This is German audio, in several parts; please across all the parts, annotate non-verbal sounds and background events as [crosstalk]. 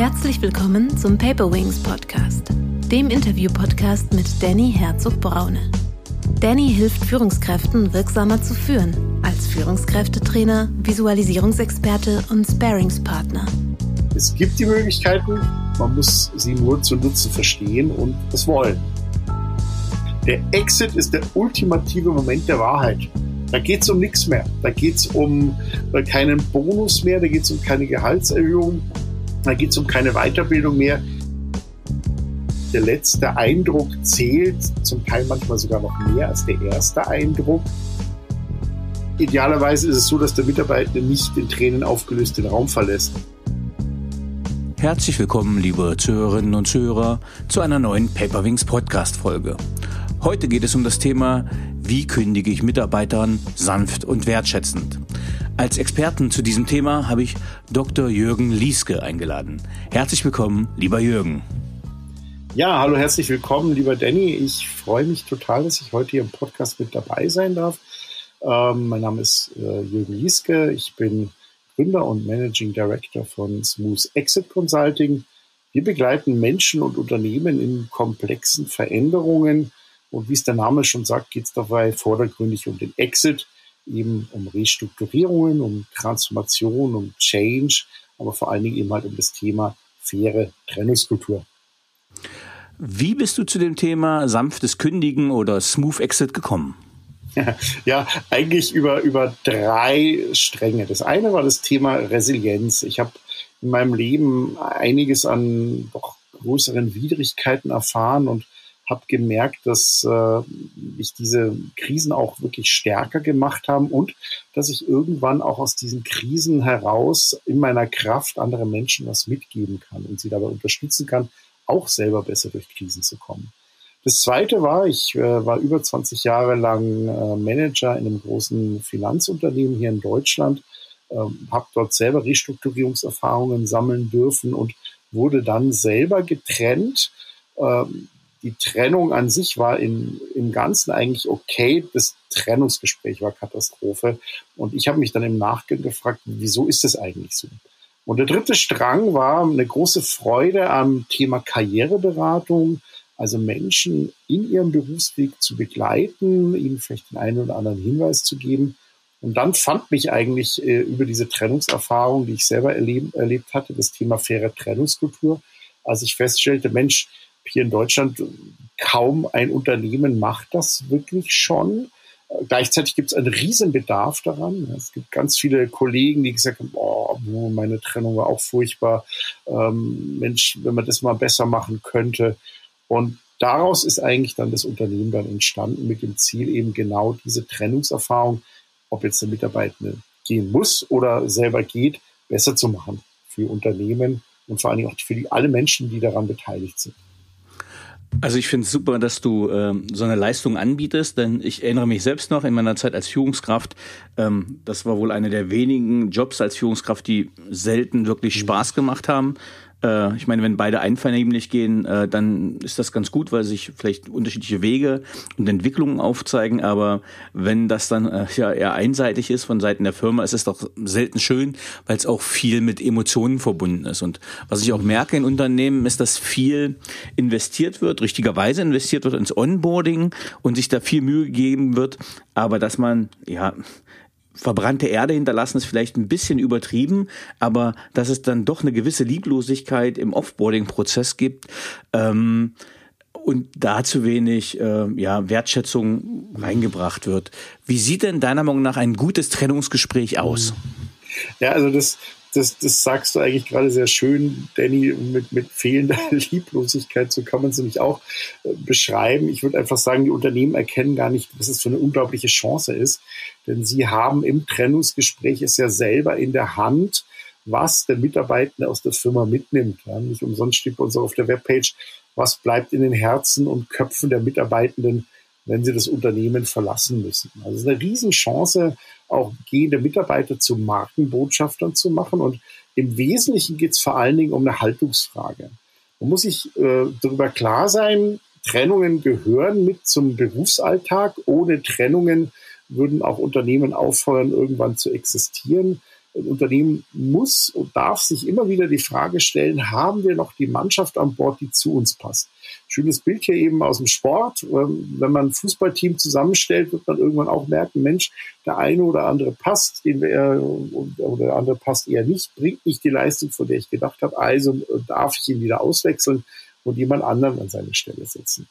Herzlich willkommen zum Paper Wings Podcast, dem Interview-Podcast mit Danny Herzog-Braune. Danny hilft Führungskräften wirksamer zu führen, als Führungskräftetrainer, Visualisierungsexperte und Sparingspartner. Es gibt die Möglichkeiten, man muss sie nur zu nutzen verstehen und es wollen. Der Exit ist der ultimative Moment der Wahrheit. Da geht es um nichts mehr. Da geht es um äh, keinen Bonus mehr, da geht es um keine Gehaltserhöhung, da geht es um keine Weiterbildung mehr. Der letzte Eindruck zählt, zum Teil manchmal sogar noch mehr als der erste Eindruck. Idealerweise ist es so, dass der Mitarbeiter nicht in Tränen aufgelöst den Raum verlässt. Herzlich willkommen, liebe Zuhörerinnen und Zuhörer, zu einer neuen Paperwings Podcast Folge. Heute geht es um das Thema, wie kündige ich Mitarbeitern sanft und wertschätzend. Als Experten zu diesem Thema habe ich Dr. Jürgen Lieske eingeladen. Herzlich willkommen, lieber Jürgen. Ja, hallo, herzlich willkommen, lieber Danny. Ich freue mich total, dass ich heute hier im Podcast mit dabei sein darf. Ähm, mein Name ist äh, Jürgen Lieske. Ich bin Gründer und Managing Director von Smooth Exit Consulting. Wir begleiten Menschen und Unternehmen in komplexen Veränderungen und wie es der Name schon sagt, geht es dabei vordergründig um den Exit, eben um Restrukturierungen, um Transformation, um Change, aber vor allen Dingen eben halt um das Thema faire Trennungskultur. Wie bist du zu dem Thema sanftes Kündigen oder Smooth Exit gekommen? [laughs] Ja, eigentlich über, über drei Stränge. Das eine war das Thema Resilienz. Ich habe in meinem Leben einiges an doch größeren Widrigkeiten erfahren und habe gemerkt, dass äh, mich diese Krisen auch wirklich stärker gemacht haben und dass ich irgendwann auch aus diesen Krisen heraus in meiner Kraft andere Menschen was mitgeben kann und sie dabei unterstützen kann, auch selber besser durch Krisen zu kommen. Das zweite war, ich äh, war über 20 Jahre lang äh, Manager in einem großen Finanzunternehmen hier in Deutschland, äh, habe dort selber Restrukturierungserfahrungen sammeln dürfen und wurde dann selber getrennt. Die Trennung an sich war in, im Ganzen eigentlich okay. Das Trennungsgespräch war Katastrophe. Und ich habe mich dann im Nachgang gefragt, wieso ist das eigentlich so? Und der dritte Strang war eine große Freude am Thema Karriereberatung, also Menschen in ihrem Berufsweg zu begleiten, ihnen vielleicht den einen oder anderen Hinweis zu geben. Und dann fand mich eigentlich äh, über diese Trennungserfahrung, die ich selber erleb erlebt hatte, das Thema faire Trennungskultur, als ich feststellte, Mensch, hier in Deutschland kaum ein Unternehmen macht das wirklich schon. Gleichzeitig gibt es einen Riesenbedarf daran. Es gibt ganz viele Kollegen, die gesagt haben, oh, meine Trennung war auch furchtbar. Ähm, Mensch, wenn man das mal besser machen könnte. Und daraus ist eigentlich dann das Unternehmen dann entstanden mit dem Ziel eben genau diese Trennungserfahrung, ob jetzt der Mitarbeiter gehen muss oder selber geht, besser zu machen für Unternehmen und vor allen Dingen auch für die, alle Menschen, die daran beteiligt sind. Also ich finde es super, dass du ähm, so eine Leistung anbietest, denn ich erinnere mich selbst noch in meiner Zeit als Führungskraft, ähm, das war wohl eine der wenigen Jobs als Führungskraft, die selten wirklich Spaß gemacht haben. Äh, ich meine, wenn beide einvernehmlich gehen, äh, dann ist das ganz gut, weil sich vielleicht unterschiedliche Wege und Entwicklungen aufzeigen. Aber wenn das dann äh, ja eher einseitig ist von Seiten der Firma, ist es doch selten schön, weil es auch viel mit Emotionen verbunden ist. Und was ich auch merke in Unternehmen, ist, dass viel investiert wird, richtigerweise investiert wird ins Onboarding und sich da viel Mühe gegeben wird, aber dass man ja verbrannte Erde hinterlassen ist vielleicht ein bisschen übertrieben, aber dass es dann doch eine gewisse Lieblosigkeit im Offboarding-Prozess gibt ähm, und da zu wenig äh, ja, Wertschätzung reingebracht wird. Wie sieht denn deiner Meinung nach ein gutes Trennungsgespräch aus? Ja, also das, das, das sagst du eigentlich gerade sehr schön, Danny, mit, mit fehlender [laughs] Lieblosigkeit, so kann man es nämlich auch äh, beschreiben. Ich würde einfach sagen, die Unternehmen erkennen gar nicht, was es für eine unglaubliche Chance ist, denn sie haben im Trennungsgespräch es ja selber in der Hand, was der Mitarbeiter aus der Firma mitnimmt. Ja, nicht umsonst steht bei uns auf der Webpage, was bleibt in den Herzen und Köpfen der Mitarbeitenden, wenn sie das Unternehmen verlassen müssen. Also es ist eine Riesenchance, auch gehende Mitarbeiter zu Markenbotschaftern zu machen. Und im Wesentlichen geht es vor allen Dingen um eine Haltungsfrage. Man muss sich äh, darüber klar sein, Trennungen gehören mit zum Berufsalltag. Ohne Trennungen würden auch Unternehmen aufhören, irgendwann zu existieren. ein Unternehmen muss und darf sich immer wieder die Frage stellen, haben wir noch die Mannschaft an Bord, die zu uns passt? Schönes Bild hier eben aus dem Sport. Ähm, wenn man ein Fußballteam zusammenstellt, wird man irgendwann auch merken, Mensch, der eine oder andere passt, den wir, oder der andere passt eher nicht, bringt nicht die Leistung, von der ich gedacht habe. Also äh, darf ich ihn wieder auswechseln und jemand anderen an seine Stelle setzen.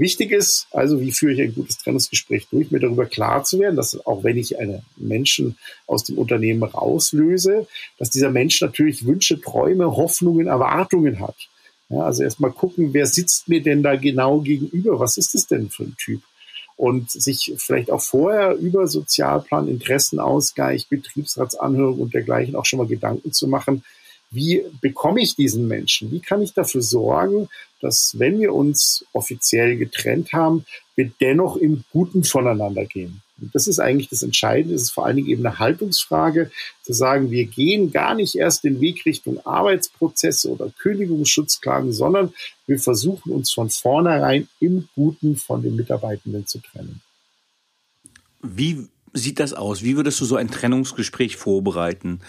Wichtig ist also, wie führe ich ein gutes Trennungsgespräch durch, mir darüber klar zu werden, dass auch wenn ich einen Menschen aus dem Unternehmen rauslöse, dass dieser Mensch natürlich Wünsche, Träume, Hoffnungen, Erwartungen hat. Ja, also erstmal gucken, wer sitzt mir denn da genau gegenüber? Was ist es denn für ein Typ? Und sich vielleicht auch vorher über Sozialplan, Interessenausgleich, Betriebsratsanhörung und dergleichen auch schon mal Gedanken zu machen, wie bekomme ich diesen Menschen? Wie kann ich dafür sorgen, dass, wenn wir uns offiziell getrennt haben, wir dennoch im Guten voneinander gehen? Und das ist eigentlich das Entscheidende. Es ist vor allen Dingen eben eine Haltungsfrage, zu sagen, wir gehen gar nicht erst den Weg Richtung Arbeitsprozesse oder Kündigungsschutzklagen, sondern wir versuchen uns von vornherein im Guten von den Mitarbeitenden zu trennen. Wie sieht das aus? Wie würdest du so ein Trennungsgespräch vorbereiten?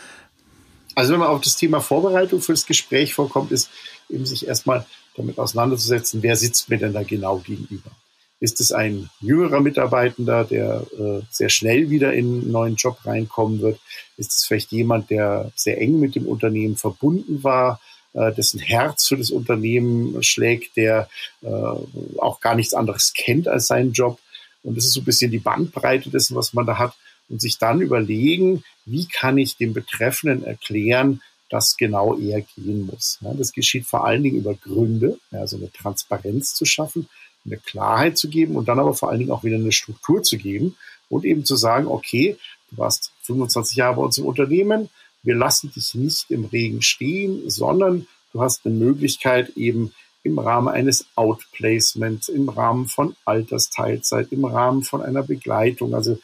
Also wenn man auf das Thema Vorbereitung für das Gespräch vorkommt, ist eben sich erstmal damit auseinanderzusetzen, wer sitzt mir denn da genau gegenüber. Ist es ein jüngerer Mitarbeitender, der äh, sehr schnell wieder in einen neuen Job reinkommen wird? Ist es vielleicht jemand, der sehr eng mit dem Unternehmen verbunden war, äh, dessen Herz für das Unternehmen schlägt, der äh, auch gar nichts anderes kennt als seinen Job? Und das ist so ein bisschen die Bandbreite dessen, was man da hat und sich dann überlegen, wie kann ich dem Betreffenden erklären, dass genau er gehen muss. Ja, das geschieht vor allen Dingen über Gründe, also eine Transparenz zu schaffen, eine Klarheit zu geben und dann aber vor allen Dingen auch wieder eine Struktur zu geben und eben zu sagen, okay, du warst 25 Jahre bei uns im Unternehmen, wir lassen dich nicht im Regen stehen, sondern du hast eine Möglichkeit eben im Rahmen eines Outplacements, im Rahmen von Altersteilzeit, im Rahmen von einer Begleitung. Also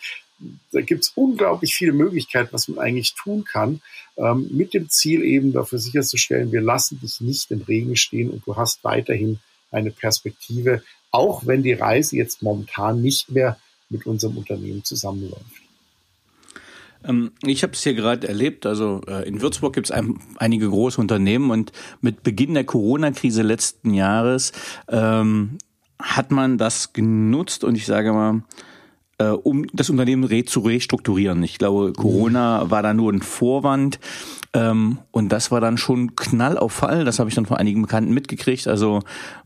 da gibt es unglaublich viele Möglichkeiten, was man eigentlich tun kann, ähm, mit dem Ziel eben dafür sicherzustellen, wir lassen dich nicht im Regen stehen und du hast weiterhin eine Perspektive, auch wenn die Reise jetzt momentan nicht mehr mit unserem Unternehmen zusammenläuft. Ähm, ich habe es hier gerade erlebt. Also äh, in Würzburg gibt es ein, einige große Unternehmen und mit Beginn der Corona-Krise letzten Jahres ähm, hat man das genutzt und ich sage mal, äh, um das Unternehmen re zu restrukturieren. Ich glaube, Corona war da nur ein Vorwand. Ähm, und das war dann schon Knall auf Fall. Das habe ich dann von einigen Bekannten mitgekriegt. Also,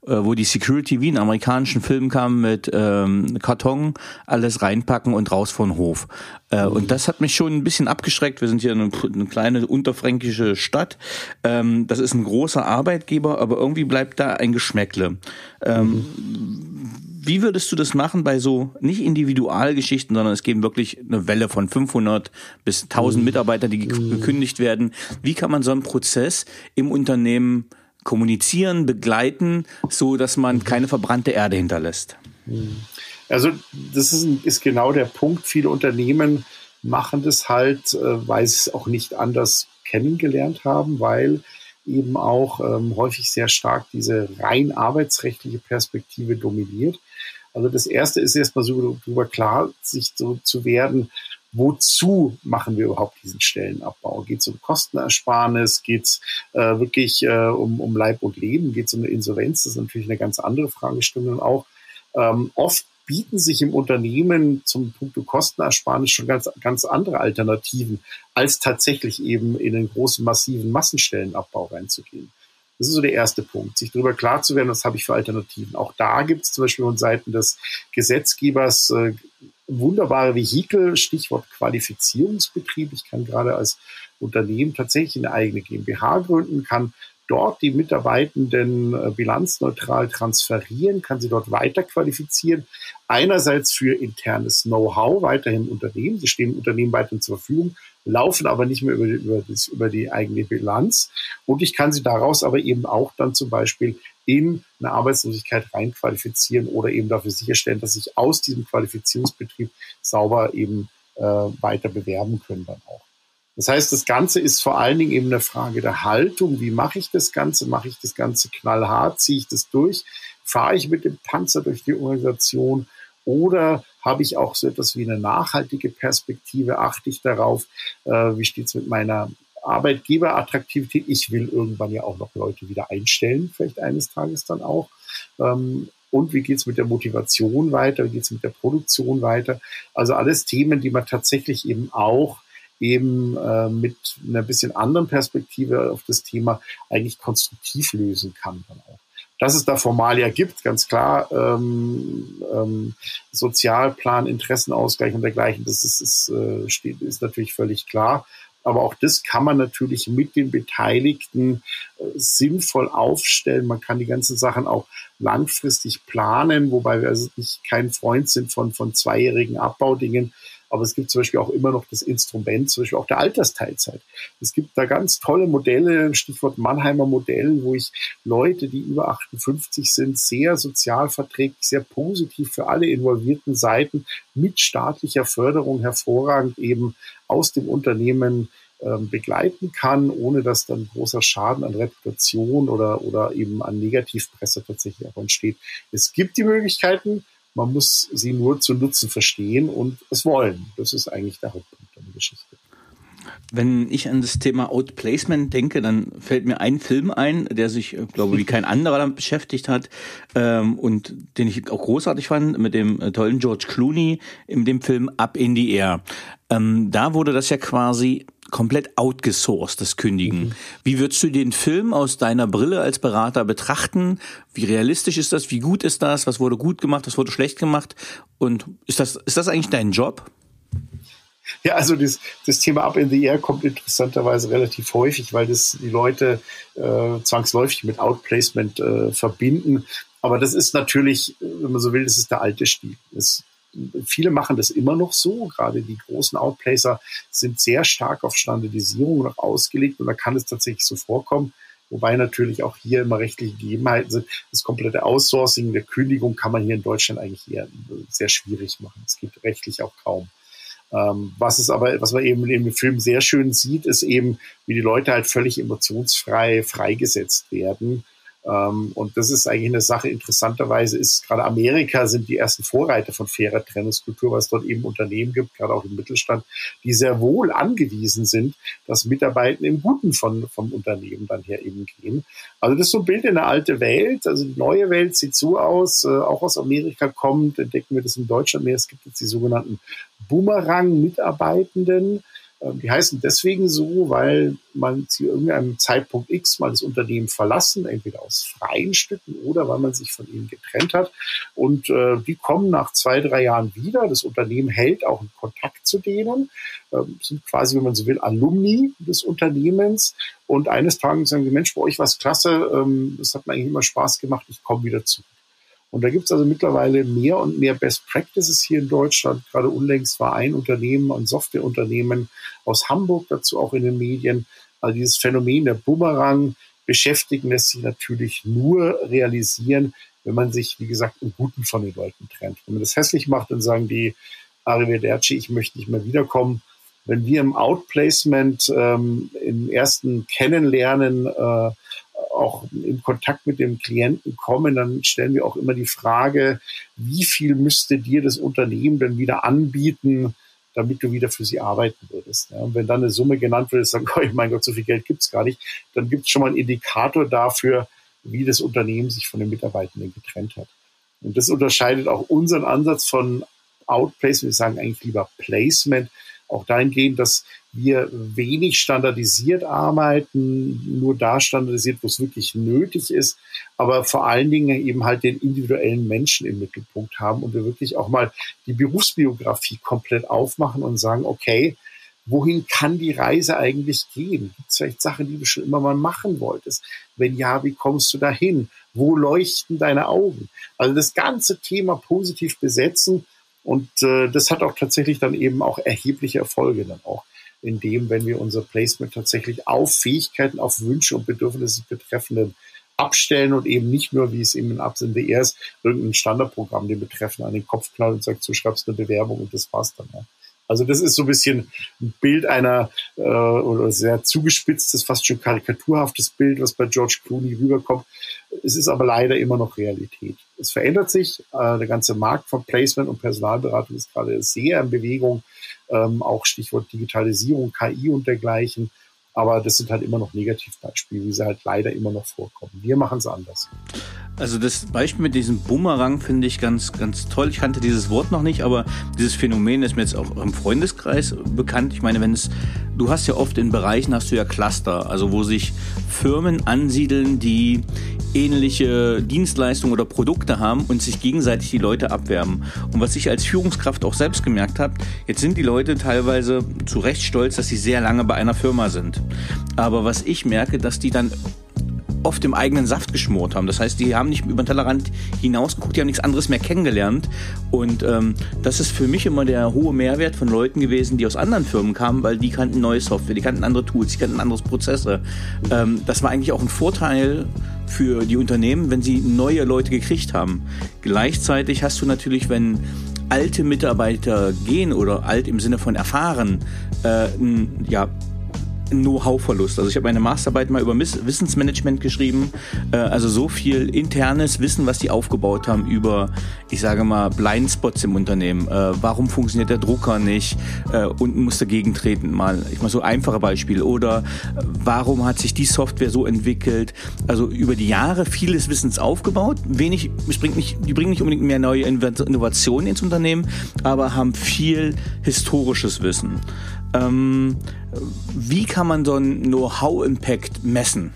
äh, wo die Security wie in amerikanischen Filmen kam mit ähm, Karton, alles reinpacken und raus von Hof. Äh. Und das hat mich schon ein bisschen abgeschreckt. Wir sind hier eine, eine kleine unterfränkische Stadt. Ähm, das ist ein großer Arbeitgeber, aber irgendwie bleibt da ein Geschmäckle. Ähm, mhm wie würdest du das machen bei so nicht Individualgeschichten, sondern es geben wirklich eine Welle von 500 bis 1000 mhm. Mitarbeitern, die mhm. gekündigt werden. Wie kann man so einen Prozess im Unternehmen kommunizieren, begleiten, so dass man keine verbrannte Erde hinterlässt? Also das ist, ist genau der Punkt. Viele Unternehmen machen das halt, äh, weil sie es auch nicht anders kennengelernt haben, weil eben auch ähm, häufig sehr stark diese rein arbeitsrechtliche Perspektive dominiert. Also das erste ist erstmal so darüber klar, sich so zu werden, wozu machen wir überhaupt diesen Stellenabbau? Geht es um Kostenersparnis? Geht es äh, wirklich äh, um, um Leib und Leben? Geht es um eine Insolvenz? Das ist natürlich eine ganz andere Fragestellung auch. Ähm, oft bieten sich im Unternehmen zum Punkt Kostenersparnis schon ganz, ganz andere Alternativen, als tatsächlich eben in einen großen, massiven Massenstellenabbau reinzugehen. Das ist so der erste Punkt, sich darüber klar zu werden, was habe ich für Alternativen. Auch da gibt es zum Beispiel von Seiten des Gesetzgebers äh, wunderbare Vehikel, Stichwort Qualifizierungsbetrieb. Ich kann gerade als Unternehmen tatsächlich eine eigene GmbH gründen, kann dort die Mitarbeitenden äh, bilanzneutral transferieren, kann sie dort weiter qualifizieren. Einerseits für internes Know-how weiterhin Unternehmen. Sie stehen Unternehmen weiterhin zur Verfügung laufen aber nicht mehr über, über, das, über die eigene Bilanz. Und ich kann sie daraus aber eben auch dann zum Beispiel in eine Arbeitslosigkeit reinqualifizieren oder eben dafür sicherstellen, dass sich aus diesem Qualifizierungsbetrieb sauber eben äh, weiter bewerben können dann auch. Das heißt, das Ganze ist vor allen Dingen eben eine Frage der Haltung. Wie mache ich das Ganze? Mache ich das Ganze knallhart? Ziehe ich das durch? Fahre ich mit dem Panzer durch die Organisation? Oder Habe ich auch so etwas wie eine nachhaltige Perspektive? Achte ich darauf? Äh, wie steht's mit meiner Arbeitgeberattraktivität? Ich will irgendwann ja auch noch Leute wieder einstellen, vielleicht eines Tages dann auch. Ähm, und wie geht's mit der Motivation weiter? Wie geht's mit der Produktion weiter? Also alles Themen, die man tatsächlich eben auch eben äh, mit einer bisschen anderen Perspektive auf das Thema eigentlich konstruktiv lösen kann dann auch. Dass es da Formalia gibt, ganz klar, ähm, ähm, Sozialplan, Interessenausgleich und dergleichen, das ist, ist, äh, steht, ist natürlich völlig klar. Aber auch das kann man natürlich mit den Beteiligten äh, sinnvoll aufstellen. Man kann die ganzen Sachen auch langfristig planen, wobei wir also nicht kein Freund sind von, von zweijährigen Abbaudingen, aber es gibt zum Beispiel auch immer noch das Instrument, zum Beispiel auch der Altersteilzeit. Es gibt da ganz tolle Modelle, Stichwort Mannheimer Modell, wo ich Leute, die über 58 sind, sehr sozialverträglich, sehr positiv für alle involvierten Seiten mit staatlicher Förderung hervorragend eben aus dem Unternehmen ähm, begleiten kann, ohne dass dann großer Schaden an Reputation oder, oder eben an Negativpresse tatsächlich auch entsteht. Es gibt die Möglichkeiten, man muss sie nur zu nutzen verstehen und es wollen. Das ist eigentlich der Hauptpunkt der Geschichte. Wenn ich an das Thema Outplacement denke, dann fällt mir ein Film ein, der sich, äh, glaube wie kein anderer damit beschäftigt hat ähm, und den ich auch großartig fand, mit dem äh, tollen George Clooney in dem Film Up in the Air. Ähm, da wurde das ja quasi komplett outgesourced, das Kündigen. Mhm. Wie würdest du den Film aus deiner Brille als Berater betrachten? Wie realistisch ist das? Wie gut ist das? Was wurde gut gemacht? Was wurde schlecht gemacht? Und ist das, ist das eigentlich dein Job? Ja, also das, das Thema Up in the Air kommt interessanterweise relativ häufig, weil das die Leute äh, zwangsläufig mit Outplacement äh, verbinden. Aber das ist natürlich, wenn man so will, das ist der alte Stil. Das viele machen das immer noch so. Gerade die großen Outplacer sind sehr stark auf Standardisierung noch ausgelegt und da kann es tatsächlich so vorkommen. Wobei natürlich auch hier immer rechtliche Gegebenheiten sind. Das komplette Outsourcing der Kündigung kann man hier in Deutschland eigentlich eher sehr schwierig machen. Es gibt rechtlich auch kaum. Ähm, was es aber, was man eben in dem Film sehr schön sieht, ist eben, wie die Leute halt völlig emotionsfrei freigesetzt werden und das ist eigentlich eine Sache. Interessanterweise ist gerade Amerika sind die ersten Vorreiter von fairer Trennungskultur, weil es dort eben Unternehmen gibt, gerade auch im Mittelstand, die sehr wohl angewiesen sind, dass Mitarbeiter im Guten von, vom Unternehmen dann her eben gehen. Also das ist so ein Bild in der alte Welt. Also die neue Welt sieht so aus, äh, auch aus Amerika kommt, entdecken wir das in Deutschland mehr. Es gibt jetzt die sogenannten Boomerang-Mitarbeitenden. Ähm, die heißen deswegen so, weil man zu irgendeinem Zeitpunkt X mal das Unternehmen verlassen, entweder aus freien Stücken oder weil man sich von ihnen getrennt hat. Und äh, die kommen nach zwei, drei Jahren wieder. Das Unternehmen hält auch einen Kontakt zu denen, ähm, sind quasi, wenn man so will, Alumni des Unternehmens. Und eines Tages sagen sie, Mensch, bei euch war es klasse, ähm, das hat mir eigentlich immer Spaß gemacht, ich komme wieder zurück. Und da gibt es also mittlerweile mehr und mehr Best Practices hier in Deutschland. Gerade unlängst war ein Unternehmen, ein Softwareunternehmen aus Hamburg dazu auch in den Medien. Also dieses Phänomen der Bumerang beschäftigen lässt sich natürlich nur realisieren, wenn man sich, wie gesagt, im Guten von den Leuten trennt. Wenn man das hässlich macht, dann sagen die Arrivederci, ich möchte nicht mehr wiederkommen. Wenn wir im Outplacement ähm, im ersten Kennenlernen äh, auch in Kontakt mit dem Klienten kommen, dann stellen wir auch immer die Frage, wie viel müsste dir das Unternehmen denn wieder anbieten, damit du wieder für sie arbeiten würdest. Ja, und wenn dann eine Summe genannt wird, sagen, [laughs] oh mein Gott, so viel Geld gibt's gar nicht, dann gibt es schon mal einen Indikator dafür, wie das Unternehmen sich von den Mitarbeitenden getrennt hat. Und das unterscheidet auch unseren Ansatz von Outplacement, wir sagen eigentlich lieber Placement, auch dahingehend, dass wir wenig standardisiert arbeiten, nur da standardisiert, wo es wirklich nötig ist, aber vor allen Dingen eben halt den individuellen Menschen im Mittelpunkt haben und wir wirklich auch mal die Berufsbiografie komplett aufmachen und sagen, okay, wohin kann die Reise eigentlich gehen? Gibt es vielleicht Sachen, die du schon immer mal machen wolltest? Wenn ja, wie kommst du dahin? Wo leuchten deine Augen? Also das ganze Thema positiv besetzen und äh, das hat auch tatsächlich dann eben auch erhebliche Erfolge dann auch in dem, wenn wir unser Placement tatsächlich auf Fähigkeiten, auf Wünsche und Bedürfnisse betreffenden abstellen und eben nicht nur, wie es eben in Absinn WR ist, irgendein Standardprogramm den Betreffenden an den Kopf knallt und sagt, du schreibst eine Bewerbung und das war's dann. Ja. Also das ist so ein bisschen ein Bild einer äh, oder sehr zugespitztes, fast schon karikaturhaftes Bild, was bei George Clooney rüberkommt. Es ist aber leider immer noch Realität. Es verändert sich. Äh, der ganze Markt von Placement und Personalberatung ist gerade sehr in Bewegung. Ähm, auch Stichwort Digitalisierung, KI und dergleichen. Aber das sind halt immer noch Negativbeispiele, wie sie halt leider immer noch vorkommen. Wir machen es anders. Also das Beispiel mit diesem Bumerang finde ich ganz, ganz toll. Ich kannte dieses Wort noch nicht, aber dieses Phänomen ist mir jetzt auch im Freundeskreis bekannt. Ich meine, wenn es, du hast ja oft in Bereichen hast du ja Cluster, also wo sich Firmen ansiedeln, die ähnliche Dienstleistungen oder Produkte haben und sich gegenseitig die Leute abwerben. Und was ich als Führungskraft auch selbst gemerkt habe, jetzt sind die Leute teilweise zu Recht stolz, dass sie sehr lange bei einer Firma sind. Aber was ich merke, dass die dann oft im eigenen Saft geschmort haben. Das heißt, die haben nicht über den Tellerrand hinausgeguckt, die haben nichts anderes mehr kennengelernt. Und ähm, das ist für mich immer der hohe Mehrwert von Leuten gewesen, die aus anderen Firmen kamen, weil die kannten neue Software, die kannten andere Tools, die kannten andere Prozesse. Ähm, das war eigentlich auch ein Vorteil für die Unternehmen, wenn sie neue Leute gekriegt haben. Gleichzeitig hast du natürlich, wenn alte Mitarbeiter gehen oder alt im Sinne von erfahren, äh, ja, Know-how-Verlust. Also ich habe meine Masterarbeit mal über Wissensmanagement geschrieben, äh, also so viel internes Wissen, was die aufgebaut haben über, ich sage mal, Blindspots im Unternehmen. Äh, warum funktioniert der Drucker nicht? Äh, unten muss dagegen treten, mal, ich mal so einfache Beispiel. Oder äh, warum hat sich die Software so entwickelt? Also über die Jahre vieles Wissens aufgebaut. Wenig, es bringt nicht, die bringen nicht unbedingt mehr neue Innovationen ins Unternehmen, aber haben viel historisches Wissen. Ähm, wie kann man so einen Know-how-Impact messen?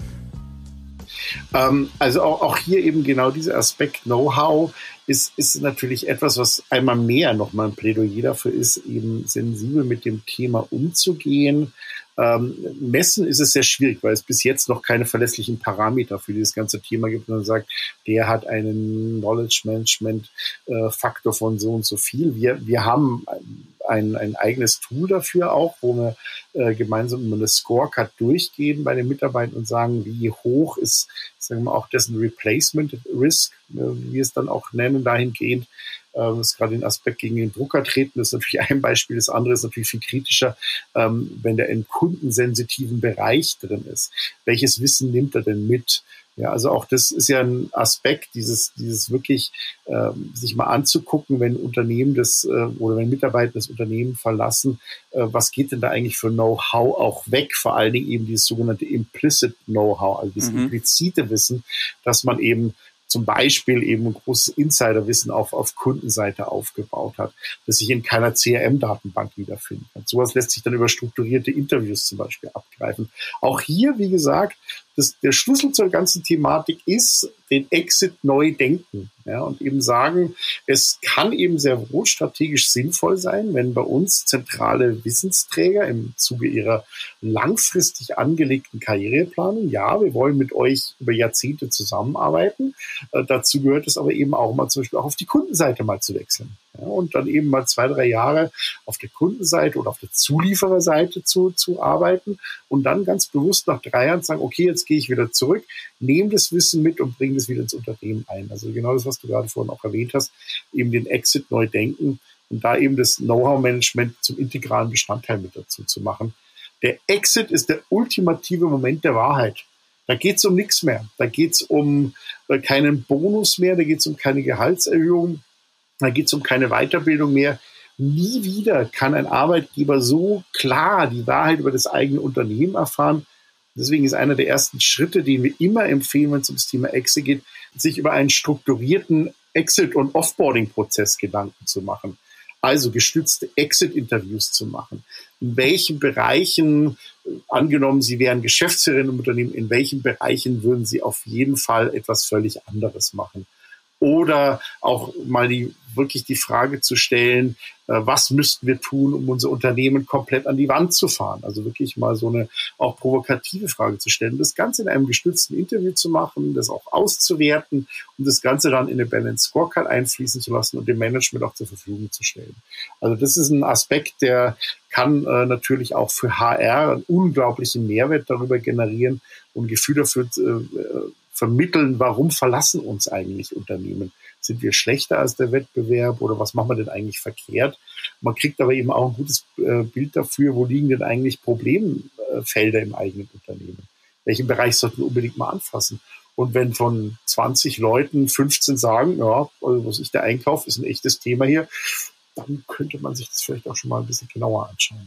Ähm, also auch, auch, hier eben genau dieser Aspekt Know-how ist, ist natürlich etwas, was einmal mehr nochmal ein Plädoyer dafür ist, eben sensibel mit dem Thema umzugehen. Ähm, messen ist es sehr schwierig, weil es bis jetzt noch keine verlässlichen Parameter für dieses ganze Thema gibt. Man sagt, der hat einen Knowledge Management äh, Faktor von so und so viel. Wir, wir haben ein, ein eigenes Tool dafür auch, wo wir äh, gemeinsam immer eine Scorecard durchgehen bei den Mitarbeitern und sagen, wie hoch ist, sagen wir auch dessen Replacement Risk, äh, wie wir es dann auch nennen, dahingehend, ähm, ist gerade den Aspekt gegen den Drucker treten, das ist natürlich [laughs] ein Beispiel. Das andere ist natürlich viel kritischer, ähm, wenn der in kundensensitiven Bereich drin ist. Welches Wissen nimmt er denn mit? Ja, also auch das ist ja ein Aspekt, dieses, dieses wirklich ähm, sich mal anzugucken, wenn Unternehmen das äh, oder wenn Mitarbeiter das Unternehmen verlassen, äh, was geht denn da eigentlich für Know-how auch weg? Vor allen Dingen eben dieses sogenannte Implicit Know-how, also das mhm. implizite Wissen, dass man eben zum Beispiel eben ein großes Insiderwissen auf, auf Kundenseite aufgebaut hat, das sich in keiner CRM-Datenbank wiederfinden kann. Sowas lässt sich dann über strukturierte Interviews zum Beispiel abgreifen. Auch hier, wie gesagt, das, der Schlüssel zur ganzen Thematik ist, den Exit neu denken. Ja, und eben sagen, es kann eben sehr wohl strategisch sinnvoll sein, wenn bei uns zentrale Wissensträger im Zuge ihrer langfristig angelegten Karriereplanung, ja, wir wollen mit euch über Jahrzehnte zusammenarbeiten. Äh, dazu gehört es aber eben auch mal zum Beispiel auch auf die Kundenseite mal zu wechseln. Ja, und dann eben mal zwei, drei Jahre auf der Kundenseite oder auf der Zuliefererseite zu, zu arbeiten und dann ganz bewusst nach drei Jahren sagen, okay, jetzt gehe ich wieder zurück, nehme das Wissen mit und bringe das wieder ins Unternehmen ein. Also genau das, was du gerade vorhin auch erwähnt hast, eben den Exit neu denken und da eben das Know-how-Management zum integralen Bestandteil mit dazu zu machen. Der Exit ist der ultimative Moment der Wahrheit. Da geht es um nichts mehr. Da geht es um äh, keinen Bonus mehr, da geht es um keine Gehaltserhöhung, da geht es um keine Weiterbildung mehr. Nie wieder kann ein Arbeitgeber so klar die Wahrheit über das eigene Unternehmen erfahren. Deswegen ist einer der ersten Schritte, den wir immer empfehlen, wenn es ums Thema Exit geht, sich über einen strukturierten Exit- und Offboarding-Prozess Gedanken zu machen. Also gestützte Exit-Interviews zu machen. In welchen Bereichen, angenommen, Sie wären Geschäftsführerin im Unternehmen, in welchen Bereichen würden Sie auf jeden Fall etwas völlig anderes machen? Oder auch mal die wirklich die Frage zu stellen, äh, was müssten wir tun, um unser Unternehmen komplett an die Wand zu fahren? Also wirklich mal so eine auch provokative Frage zu stellen, das Ganze in einem gestützten Interview zu machen, das auch auszuwerten und das Ganze dann in eine Balance Scorecard einfließen zu lassen und dem Management auch zur Verfügung zu stellen. Also das ist ein Aspekt, der kann äh, natürlich auch für HR einen unglaublichen Mehrwert darüber generieren und Gefühl dafür äh, vermitteln, warum verlassen uns eigentlich Unternehmen sind wir schlechter als der Wettbewerb oder was machen wir denn eigentlich verkehrt? Man kriegt aber eben auch ein gutes äh, Bild dafür, wo liegen denn eigentlich Problemfelder im eigenen Unternehmen? Welchen Bereich sollten wir unbedingt mal anfassen? Und wenn von 20 Leuten 15 sagen, ja, also was ich der Einkauf ist ein echtes Thema hier, dann könnte man sich das vielleicht auch schon mal ein bisschen genauer anschauen.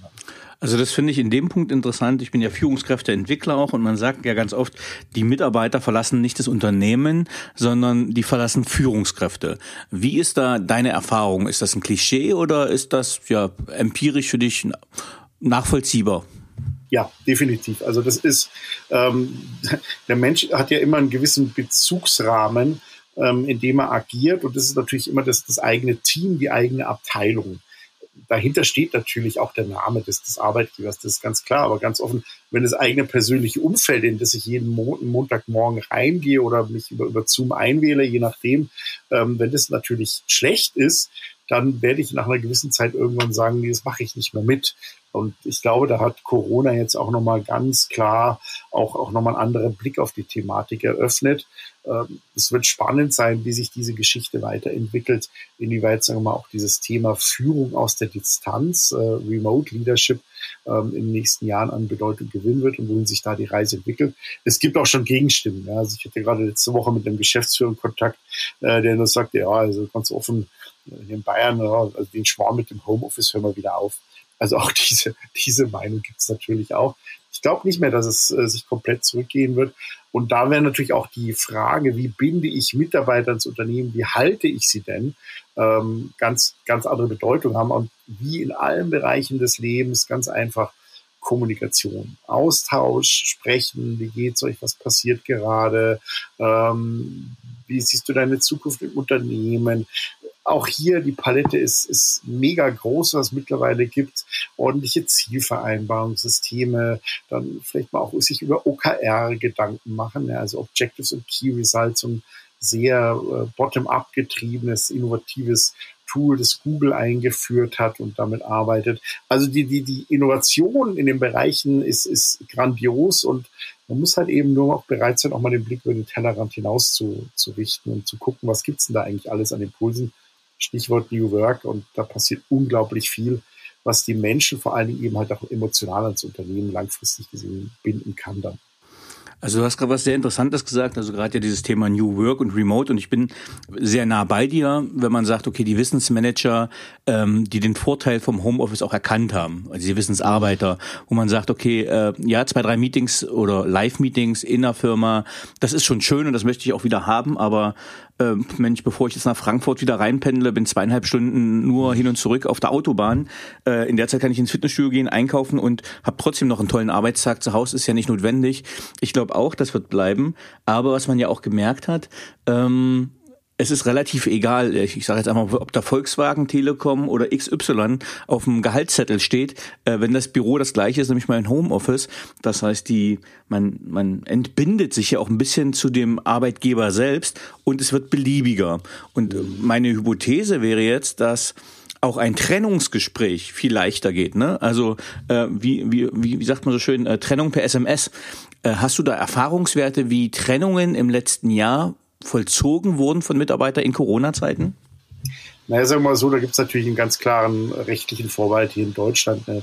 Also das finde ich in dem Punkt interessant. Ich bin ja Führungskräfteentwickler auch und man sagt ja ganz oft, die Mitarbeiter verlassen nicht das Unternehmen, sondern die verlassen Führungskräfte. Wie ist da deine Erfahrung? Ist das ein Klischee oder ist das ja empirisch für dich nachvollziehbar? Ja, definitiv. Also das ist, ähm, [laughs] der Mensch hat ja immer einen gewissen Bezugsrahmen, ähm, in dem er agiert. Und das ist natürlich immer das, das eigene Team, die eigene Abteilung. Dahinter steht natürlich auch der Name des, des Arbeitgebers, das ist ganz klar. Aber ganz offen, wenn das eigene persönliche Umfeld, in das ich jeden Mo Montagmorgen reingehe oder mich über, über Zoom einwähle, je nachdem, ähm, wenn das natürlich schlecht ist, dann werde ich nach einer gewissen Zeit irgendwann sagen, nee, das mache ich nicht mehr mit. Und ich glaube, da hat Corona jetzt auch nochmal ganz klar auch, auch nochmal einen anderen Blick auf die Thematik eröffnet. Ähm, es wird spannend sein, wie sich diese Geschichte weiterentwickelt, inwieweit, sagen wir mal, auch dieses Thema Führung aus der Distanz, äh, Remote Leadership, ähm, in den nächsten Jahren an Bedeutung gewinnen wird und wohin sich da die Reise entwickelt. Es gibt auch schon Gegenstimmen. Also ich hatte gerade letzte Woche mit einem Geschäftsführer Kontakt, äh, der nur sagte, ja, also ganz offen, hier in Bayern, ja, also den Schwarm mit dem Homeoffice hören wir wieder auf. Also auch [laughs] diese, diese Meinung gibt es natürlich auch. Ich glaube nicht mehr, dass es äh, sich komplett zurückgehen wird. Und da wäre natürlich auch die Frage, wie binde ich Mitarbeiter ins Unternehmen, wie halte ich sie denn, ähm, ganz, ganz andere Bedeutung haben. Und wie in allen Bereichen des Lebens ganz einfach Kommunikation, Austausch, sprechen, wie geht's euch, was passiert gerade, ähm, wie siehst du deine Zukunft im Unternehmen, auch hier die Palette ist, ist mega groß, was es mittlerweile gibt. Ordentliche Zielvereinbarungssysteme, dann vielleicht mal auch sich über OKR Gedanken machen, ja, also Objectives und Key Results und sehr äh, bottom-up getriebenes, innovatives Tool, das Google eingeführt hat und damit arbeitet. Also die, die, die Innovation in den Bereichen ist, ist grandios und man muss halt eben nur noch bereit sein, auch mal den Blick über den Tellerrand hinaus zu, zu richten und zu gucken, was gibt's denn da eigentlich alles an Impulsen, Stichwort New Work und da passiert unglaublich viel, was die Menschen vor allen Dingen eben halt auch emotional ans Unternehmen langfristig gesehen binden kann dann. Also du hast gerade was sehr Interessantes gesagt, also gerade ja dieses Thema New Work und Remote und ich bin sehr nah bei dir, wenn man sagt, okay, die Wissensmanager, ähm, die den Vorteil vom Homeoffice auch erkannt haben, also die Wissensarbeiter, wo man sagt, okay, äh, ja, zwei, drei Meetings oder Live-Meetings in der Firma, das ist schon schön und das möchte ich auch wieder haben, aber äh, Mensch, bevor ich jetzt nach Frankfurt wieder reinpendle, bin zweieinhalb Stunden nur hin und zurück auf der Autobahn. Äh, in der Zeit kann ich ins Fitnessstudio gehen, einkaufen und habe trotzdem noch einen tollen Arbeitstag zu Hause. Ist ja nicht notwendig. Ich glaube auch, das wird bleiben. Aber was man ja auch gemerkt hat, ähm, es ist relativ egal, ich sage jetzt einmal, ob da Volkswagen, Telekom oder XY auf dem Gehaltszettel steht, äh, wenn das Büro das gleiche ist, nämlich mein Homeoffice. Das heißt, die, man, man entbindet sich ja auch ein bisschen zu dem Arbeitgeber selbst und es wird beliebiger. Und meine Hypothese wäre jetzt, dass auch ein Trennungsgespräch viel leichter geht. Ne? Also äh, wie, wie, wie, wie sagt man so schön, äh, Trennung per SMS. Äh, hast du da Erfahrungswerte, wie Trennungen im letzten Jahr vollzogen wurden von Mitarbeitern in Corona-Zeiten? Naja, sagen wir mal so, da gibt es natürlich einen ganz klaren rechtlichen Vorbehalt hier in Deutschland. Eine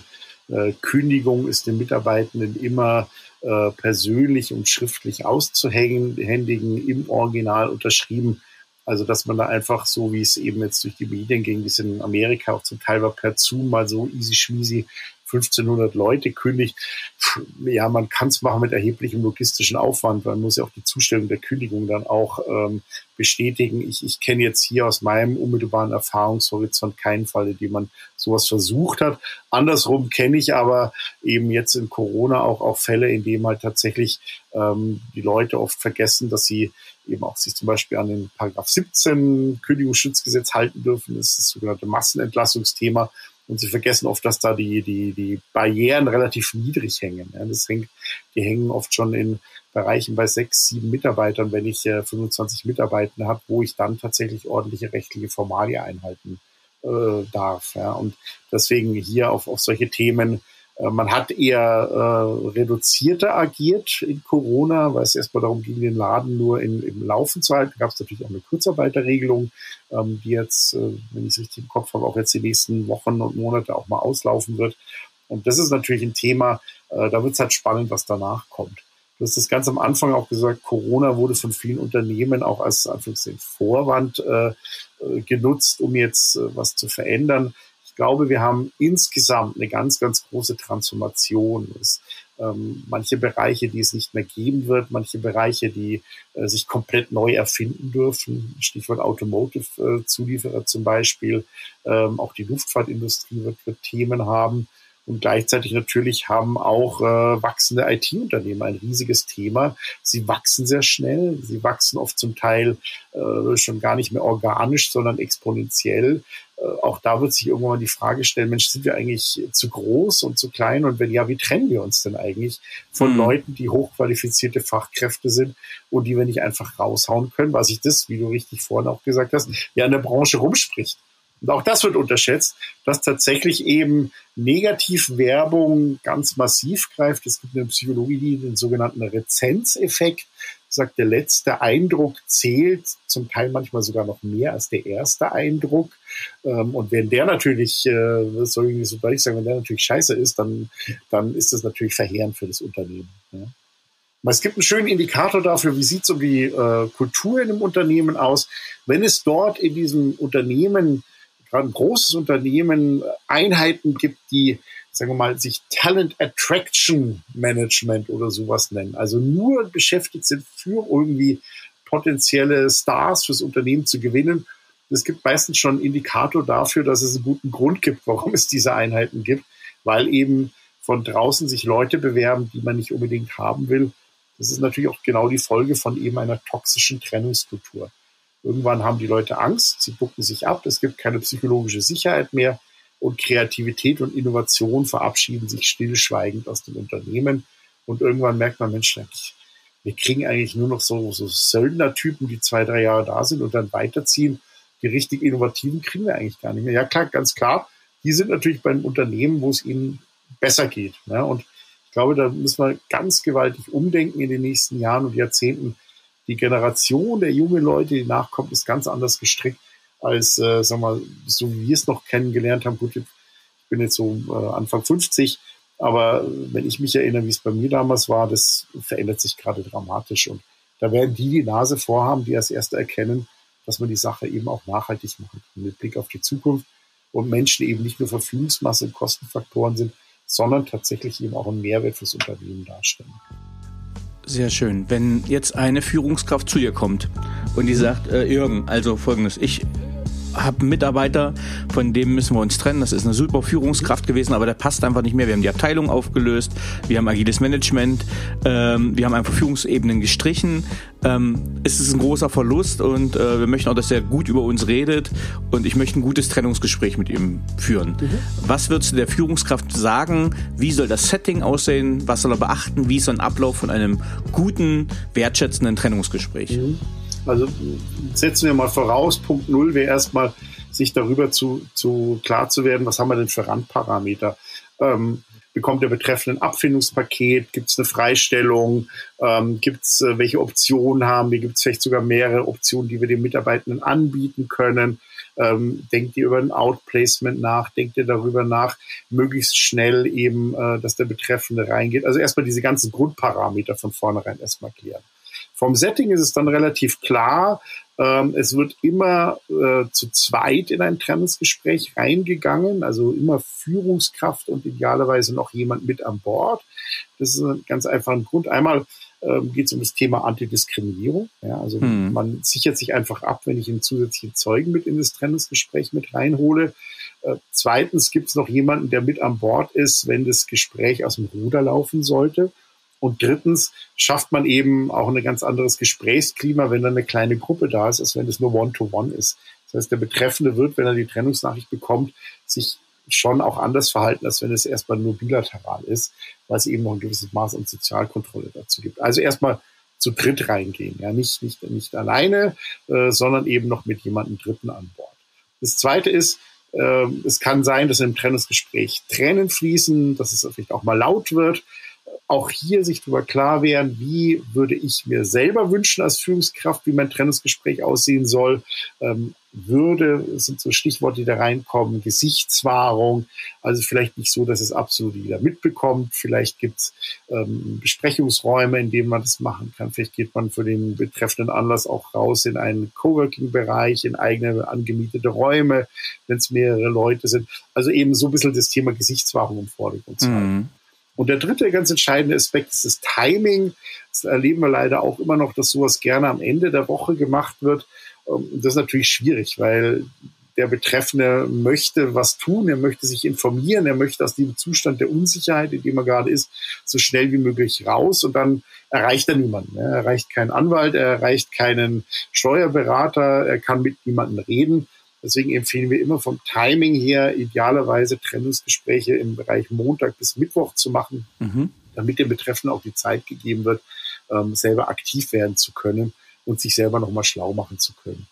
äh, Kündigung ist den Mitarbeitenden immer äh, persönlich und schriftlich auszuhändigen, im Original unterschrieben. Also, dass man da einfach so, wie es eben jetzt durch die Medien ging, wie es in Amerika auch zum Teil war, per Zoom mal so easy schmeasy 1500 Leute kündigt, ja, man kann es machen mit erheblichem logistischen Aufwand. Man muss ja auch die Zustellung der Kündigung dann auch ähm, bestätigen. Ich, ich kenne jetzt hier aus meinem unmittelbaren Erfahrungshorizont keinen Fall, in dem man sowas versucht hat. Andersrum kenne ich aber eben jetzt in Corona auch, auch Fälle, in denen halt tatsächlich ähm, die Leute oft vergessen, dass sie eben auch sich zum Beispiel an den Paragraph 17 Kündigungsschutzgesetz halten dürfen. Das ist das sogenannte Massenentlassungsthema. Und sie vergessen oft, dass da die, die, die Barrieren relativ niedrig hängen. Ja, das hängt, die hängen oft schon in Bereichen bei sechs, sieben Mitarbeitern, wenn ich äh, 25 Mitarbeiter habe, wo ich dann tatsächlich ordentliche rechtliche Formalie einhalten äh, darf. Ja. Und deswegen hier auf, auf solche Themen man hat eher äh, reduzierter agiert in Corona, weil es erstmal darum ging, den Laden nur in, im Laufen zu halten. Da gab es natürlich auch eine Kurzarbeiterregelung, ähm, die jetzt, äh, wenn ich es richtig im Kopf habe, auch jetzt die nächsten Wochen und Monate auch mal auslaufen wird. Und das ist natürlich ein Thema, äh, da wird es halt spannend, was danach kommt. Du hast das ganz am Anfang auch gesagt, Corona wurde von vielen Unternehmen auch als Anführungszeichen Vorwand äh, äh genutzt, um jetzt äh, was zu verändern ich glaube, wir haben insgesamt eine ganz, ganz große Transformation. Es, ähm, manche Bereiche, die es nicht mehr geben wird, manche Bereiche, die äh, sich komplett neu erfinden dürfen. Stichwort Automotive-Zulieferer äh, zum Beispiel. Ähm, auch die Luftfahrtindustrie wird, wird Themen haben. Und gleichzeitig natürlich haben auch äh, wachsende IT-Unternehmen ein riesiges Thema. Sie wachsen sehr schnell. Sie wachsen oft zum Teil äh, schon gar nicht mehr organisch, sondern exponentiell. Äh, auch da wird sich irgendwann mal die Frage stellen, Mensch, sind wir eigentlich zu groß und zu klein? Und wenn ja, wie trennen wir uns denn eigentlich von mhm. Leuten, die hochqualifizierte Fachkräfte sind und die wir nicht einfach raushauen können, weil sich das, wie du richtig vorhin auch gesagt hast, ja in der Branche rumspricht. Und auch das wird unterschätzt, dass tatsächlich eben Negativwerbung ganz massiv greift. Es gibt eine Psychologie, den sogenannten Rezenzeffekt. Sagt, der letzte Eindruck zählt zum Teil manchmal sogar noch mehr als der erste Eindruck. Ähm, und wenn der natürlich, äh, das soll ich nicht so deutlich sagen, wenn der natürlich scheiße ist, dann, dann ist das natürlich verheerend für das Unternehmen. Es gibt einen schönen Indikator dafür, wie sieht um die äh, Kultur in einem Unternehmen aus. Wenn es dort in diesem Unternehmen gerade ein großes Unternehmen Einheiten gibt, die, sagen wir mal, sich Talent Attraction Management oder sowas nennen. Also nur beschäftigt sind für irgendwie potenzielle Stars fürs Unternehmen zu gewinnen. Es gibt meistens schon einen Indikator dafür, dass es einen guten Grund gibt, warum es diese Einheiten gibt, weil eben von draußen sich Leute bewerben, die man nicht unbedingt haben will. Das ist natürlich auch genau die Folge von eben einer toxischen Trennungskultur. Irgendwann haben die Leute Angst, sie bucken sich ab, es gibt keine psychologische Sicherheit mehr und Kreativität und Innovation verabschieden sich stillschweigend aus dem Unternehmen. Und irgendwann merkt man, Mensch, wir kriegen eigentlich nur noch so, so Söldnertypen, die zwei, drei Jahre da sind und dann weiterziehen. Die richtig Innovativen kriegen wir eigentlich gar nicht mehr. Ja, klar, ganz klar. Die sind natürlich beim Unternehmen, wo es ihnen besser geht. Ne? Und ich glaube, da müssen wir ganz gewaltig umdenken in den nächsten Jahren und Jahrzehnten, die Generation der jungen Leute, die nachkommt, ist ganz anders gestrickt als, äh, sag mal, so wie wir es noch kennengelernt haben. Gut, ich bin jetzt so äh, Anfang 50, aber wenn ich mich erinnere, wie es bei mir damals war, das verändert sich gerade dramatisch. Und da werden die die Nase vorhaben, die als Erste erkennen, dass man die Sache eben auch nachhaltig machen kann, mit Blick auf die Zukunft und Menschen eben nicht nur Verfügungsmasse und Kostenfaktoren sind, sondern tatsächlich eben auch einen Mehrwert fürs Unternehmen darstellen. Sehr schön. Wenn jetzt eine Führungskraft zu dir kommt und die sagt, äh, Jürgen, also folgendes, ich habe einen Mitarbeiter, von dem müssen wir uns trennen. Das ist eine super Führungskraft gewesen, aber der passt einfach nicht mehr. Wir haben die Abteilung aufgelöst, wir haben agiles Management, ähm, wir haben einfach Führungsebenen gestrichen. Ähm, es ist ein großer Verlust und äh, wir möchten auch, dass er gut über uns redet und ich möchte ein gutes Trennungsgespräch mit ihm führen. Mhm. Was würdest du der Führungskraft sagen? Wie soll das Setting aussehen? Was soll er beachten? Wie ist so ein Ablauf von einem guten, wertschätzenden Trennungsgespräch? Mhm. Also setzen wir mal voraus, Punkt Null wäre erstmal, sich darüber zu, zu klar zu werden, was haben wir denn für Randparameter. Ähm, bekommt der Betreffende ein Abfindungspaket? Gibt es eine Freistellung? Ähm, gibt es, äh, welche Optionen haben wir? Gibt es vielleicht sogar mehrere Optionen, die wir den Mitarbeitenden anbieten können? Ähm, denkt ihr über ein Outplacement nach? Denkt ihr darüber nach, möglichst schnell eben, äh, dass der Betreffende reingeht? Also erstmal diese ganzen Grundparameter von vornherein erstmal klären. Vom Setting ist es dann relativ klar, ähm, es wird immer äh, zu zweit in ein Trennungsgespräch reingegangen, also immer Führungskraft und idealerweise noch jemand mit an Bord. Das ist ein ganz einfacher Grund. Einmal ähm, geht es um das Thema Antidiskriminierung. Ja, also hm. man sichert sich einfach ab, wenn ich einen zusätzlichen Zeugen mit in das Trennungsgespräch mit reinhole. Äh, zweitens gibt es noch jemanden, der mit an Bord ist, wenn das Gespräch aus dem Ruder laufen sollte. Und drittens schafft man eben auch ein ganz anderes Gesprächsklima, wenn dann eine kleine Gruppe da ist, als wenn es nur One-to-One -one ist. Das heißt, der Betreffende wird, wenn er die Trennungsnachricht bekommt, sich schon auch anders verhalten, als wenn es erstmal nur bilateral ist, weil es eben noch ein gewisses Maß an Sozialkontrolle dazu gibt. Also erstmal zu dritt reingehen, ja, nicht, nicht, nicht alleine, äh, sondern eben noch mit jemandem Dritten an Bord. Das zweite ist, Ähm, es kann sein, dass im Trennungsgespräch Tränen fließen, dass es vielleicht auch mal laut wird auch hier sich darüber klar werden, wie würde ich mir selber wünschen als Führungskraft, wie mein Trennungsgespräch aussehen soll. Ähm, würde, sind so Stichworte, die da reinkommen, Gesichtswahrung, also vielleicht nicht so, dass es absolut jeder mitbekommt. Vielleicht gibt es ähm, Besprechungsräume, in denen man das machen kann. Vielleicht geht man für den betreffenden Anlass auch raus in einen Coworking-Bereich, in eigene angemietete Räume, wenn es mehrere Leute sind. Also eben so ein bisschen das Thema Gesichtswahrung im Vordergrund zu halten. Mhm. Und der dritte ganz entscheidende Aspekt ist das Timing. Das erleben wir leider auch immer noch, dass sowas gerne am Ende der Woche gemacht wird. Ähm, das ist natürlich schwierig, weil der Betreffende möchte was tun, er möchte sich informieren, er möchte aus dem Zustand der Unsicherheit, in dem er gerade ist, so schnell wie möglich raus und dann erreicht er niemanden. Er erreicht keinen Anwalt, er erreicht keinen Steuerberater, er kann mit niemandem reden. Deswegen empfehlen wir immer vom Timing her idealerweise Trennungsgespräche im Bereich Montag bis Mittwoch zu machen, mhm. damit dem Betreffenden auch die Zeit gegeben wird, ähm, selber aktiv werden zu können und sich selber nochmal schlau machen zu können.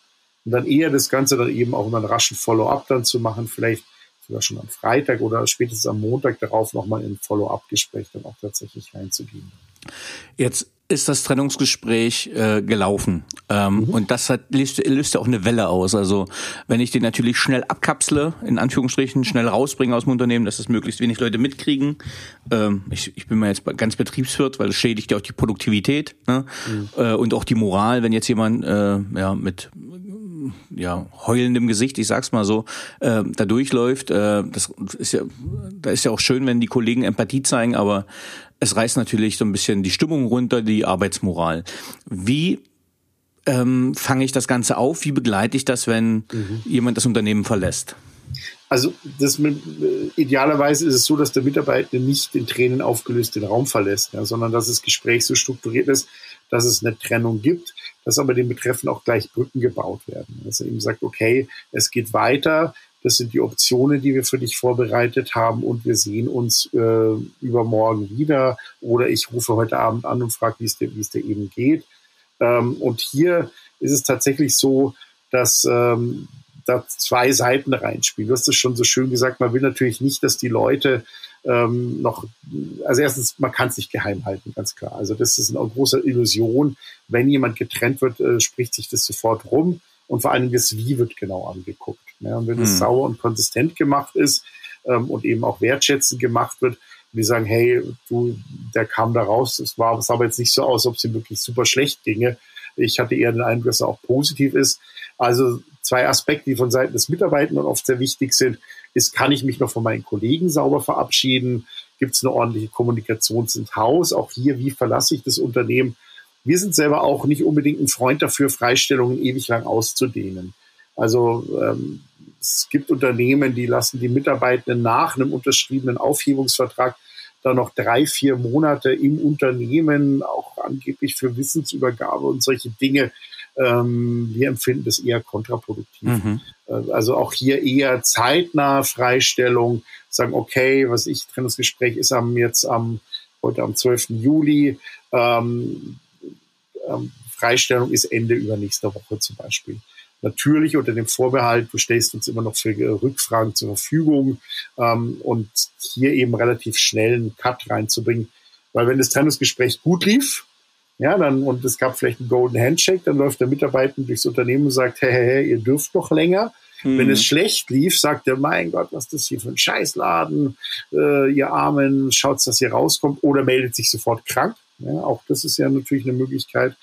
Und dann eher das Ganze dann eben auch immer einen raschen Follow-up dann zu machen, vielleicht sogar schon am Freitag oder spätestens am Montag darauf nochmal in ein Follow-up-Gespräch dann auch tatsächlich reinzugehen. Jetzt ist das Trennungsgespräch äh, gelaufen. Ähm, mhm. Und das hat, löst, löst ja auch eine Welle aus. Also wenn ich den natürlich schnell abkapsle, in Anführungsstrichen, schnell rausbringe aus dem Unternehmen, dass das möglichst wenig Leute mitkriegen. Ähm, ich, ich bin mal jetzt ganz Betriebswirt, weil es schädigt ja auch die Produktivität ne? Mhm. Äh, und auch die Moral, wenn jetzt jemand äh, ja, mit ja, heulendem Gesicht, ich sag's mal so, äh, da durchläuft. Äh, das ist ja, da ist ja auch schön, wenn die Kollegen Empathie zeigen, aber es reißt natürlich so ein bisschen die Stimmung runter, die Arbeitsmoral. Wie ähm, fange ich das Ganze auf? Wie begleite ich das, wenn mhm. jemand das Unternehmen verlässt? Also das mit, idealerweise ist es so, dass der Mitarbeiter nicht in Tränen aufgelöst den Raum verlässt, ja, sondern dass das Gespräch so strukturiert ist, dass es eine Trennung gibt, dass aber den Betreffenden auch gleich Brücken gebaut werden. Dass er eben sagt, okay, es geht weiter, das sind die Optionen, die wir für dich vorbereitet haben und wir sehen uns äh, übermorgen wieder oder ich rufe heute Abend an und frage, wie es dir, es dir eben geht. Ähm, und hier ist es tatsächlich so, dass ähm, da zwei Seiten reinspielen. Du hast es schon so schön gesagt, man will natürlich nicht, dass die Leute ähm, noch, also erstens, man kann es nicht geheim halten, ganz klar. Also das ist eine große Illusion. Wenn jemand getrennt wird, äh, spricht sich das sofort rum und vor allem das Wie wird genau angeguckt. Ja, und wenn es mhm. sauer und konsistent gemacht ist ähm, und eben auch wertschätzend gemacht wird, die sagen, hey, du, der kam da raus, es war, es sah aber jetzt nicht so aus, ob es ihm wirklich super schlecht ginge. Ich hatte eher den Eindruck, dass er auch positiv ist. Also zwei Aspekte, die von Seiten des Mitarbeitenden oft sehr wichtig sind, ist, kann ich mich noch von meinen Kollegen sauber verabschieden? Gibt es eine ordentliche Kommunikation ins Haus? Auch hier, wie verlasse ich das Unternehmen? Wir sind selber auch nicht unbedingt ein Freund dafür, Freistellungen ewig lang auszudehnen. Also ähm, es gibt Unternehmen, die lassen die Mitarbeitenden nach einem unterschriebenen Aufhebungsvertrag da noch drei, vier Monate im Unternehmen, auch angeblich für Wissensübergabe und solche Dinge. Ähm, wir empfinden das eher kontraproduktiv. Mhm. Äh, also auch hier eher zeitnah Freistellung, sagen, okay, was ich, Trennungsgespräch ist am jetzt am heute am 12. Juli. Ähm, ähm, Freistellung ist Ende übernächster Woche zum Beispiel. Natürlich unter dem Vorbehalt, du stellst uns immer noch für Rückfragen zur Verfügung ähm, und hier eben relativ schnell einen Cut reinzubringen. Weil wenn das Trennungsgespräch gut lief, ja, dann, und es gab vielleicht einen Golden Handshake, dann läuft der Mitarbeiter durchs Unternehmen und sagt, hey, hey, hey ihr dürft noch länger. Mhm. Wenn es schlecht lief, sagt er, mein Gott, was ist das hier für ein Scheißladen, äh, ihr Armen, schaut's, dass ihr rauskommt, oder meldet sich sofort krank. Ja, auch das ist ja natürlich eine Möglichkeit.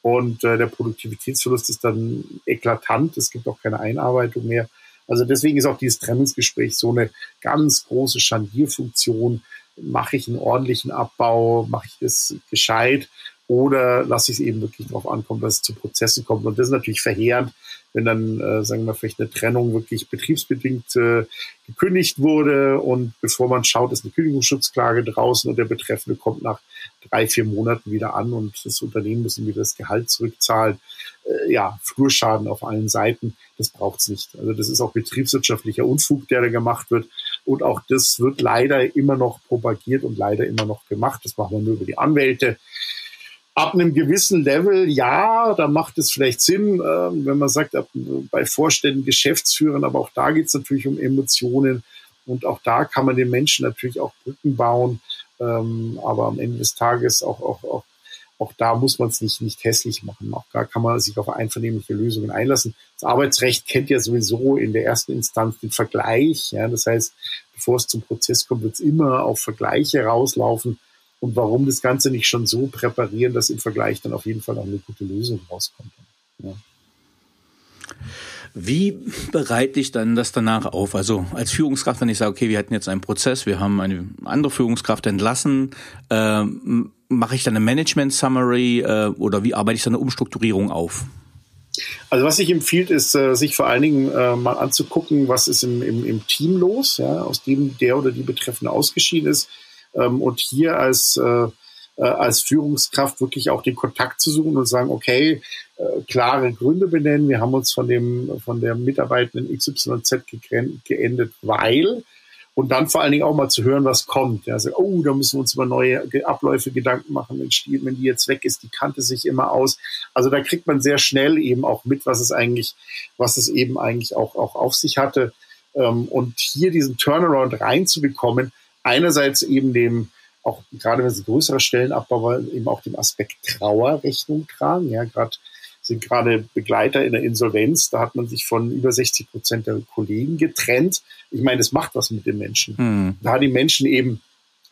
Und äh, der Produktivitätsverlust ist dann eklatant. Es gibt auch keine Einarbeitung mehr. Also deswegen ist auch dieses Trennungsgespräch so eine ganz große Schandierfunktion. Mache ich einen ordentlichen Abbau? Mache ich das gescheit? Oder lasse ich es eben wirklich darauf ankommen, dass es zu Prozessen kommt? Und das ist natürlich verheerend, wenn dann, äh, sagen wir, vielleicht eine Trennung wirklich betriebsbedingt äh, gekündigt wurde und bevor man schaut, ist eine Kündigungsschutzklage draußen und der Betreffende kommt nach drei, vier Monaten wieder an und das Unternehmen muss ihm wieder das Gehalt zurückzahlen. Äh, ja, Flurschaden auf allen Seiten, das braucht's nicht. Also das ist auch betriebswirtschaftlicher Unfug, der da gemacht wird. Und auch das wird leider immer noch propagiert und leider immer noch gemacht. Das machen wir nur über die Anwälte. Ab einem gewissen Level, ja, da macht es vielleicht Sinn, äh, wenn man sagt, ab, bei Vorständen, Geschäftsführern, aber auch da geht es natürlich um Emotionen und auch da kann man den Menschen natürlich auch Brücken bauen, ähm, aber am Ende des Tages auch, auch, auch auch da muss man es nicht, nicht hässlich machen. Auch da kann man sich auf einvernehmliche Lösungen einlassen. Das Arbeitsrecht kennt ja sowieso in der ersten Instanz den Vergleich. Ja, das heißt, bevor es zum Prozess kommt, wird es immer auf Vergleiche rauslaufen. Und warum das Ganze nicht schon so präparieren, dass im Vergleich dann auf jeden Fall auch eine gute Lösung rauskommt. Ja. Wie bereite ich dann das danach auf? Also als Führungskraft, wenn ich sage, okay, wir hatten jetzt einen Prozess, wir haben eine andere Führungskraft entlassen, äh, mache ich dann eine Management Summary äh, oder wie arbeite ich dann eine Umstrukturierung auf? Also was ich empfiehlt, ist, äh, sich vor allen Dingen äh, mal anzugucken, was ist im, im, im Team los, ja, aus dem der oder die Betreffende ausgeschieden ist. Ähm, und hier als äh, äh, als Führungskraft wirklich auch den Kontakt zu suchen und sagen, okay, äh, klare Gründe benennen. Wir haben uns von dem, von der Mitarbeitenden XYZ geendet, weil und dann vor allen Dingen auch mal zu hören, was kommt. Ja, also, oh, da müssen wir uns über neue Abläufe Gedanken machen. Wenn, die, wenn die jetzt weg ist, die kannte sich immer aus. Also da kriegt man sehr schnell eben auch mit, was es eigentlich, was es eben eigentlich auch, auch auf sich hatte. Ähm, und hier diesen Turnaround reinzubekommen, einerseits eben dem, auch gerade wenn es größere Stellenabbau war, eben auch dem Aspekt Trauer Rechnung tragen. Ja, gerade sind gerade Begleiter in der Insolvenz. Da hat man sich von über 60 Prozent der Kollegen getrennt. Ich meine, das macht was mit den Menschen. Mhm. Da die Menschen eben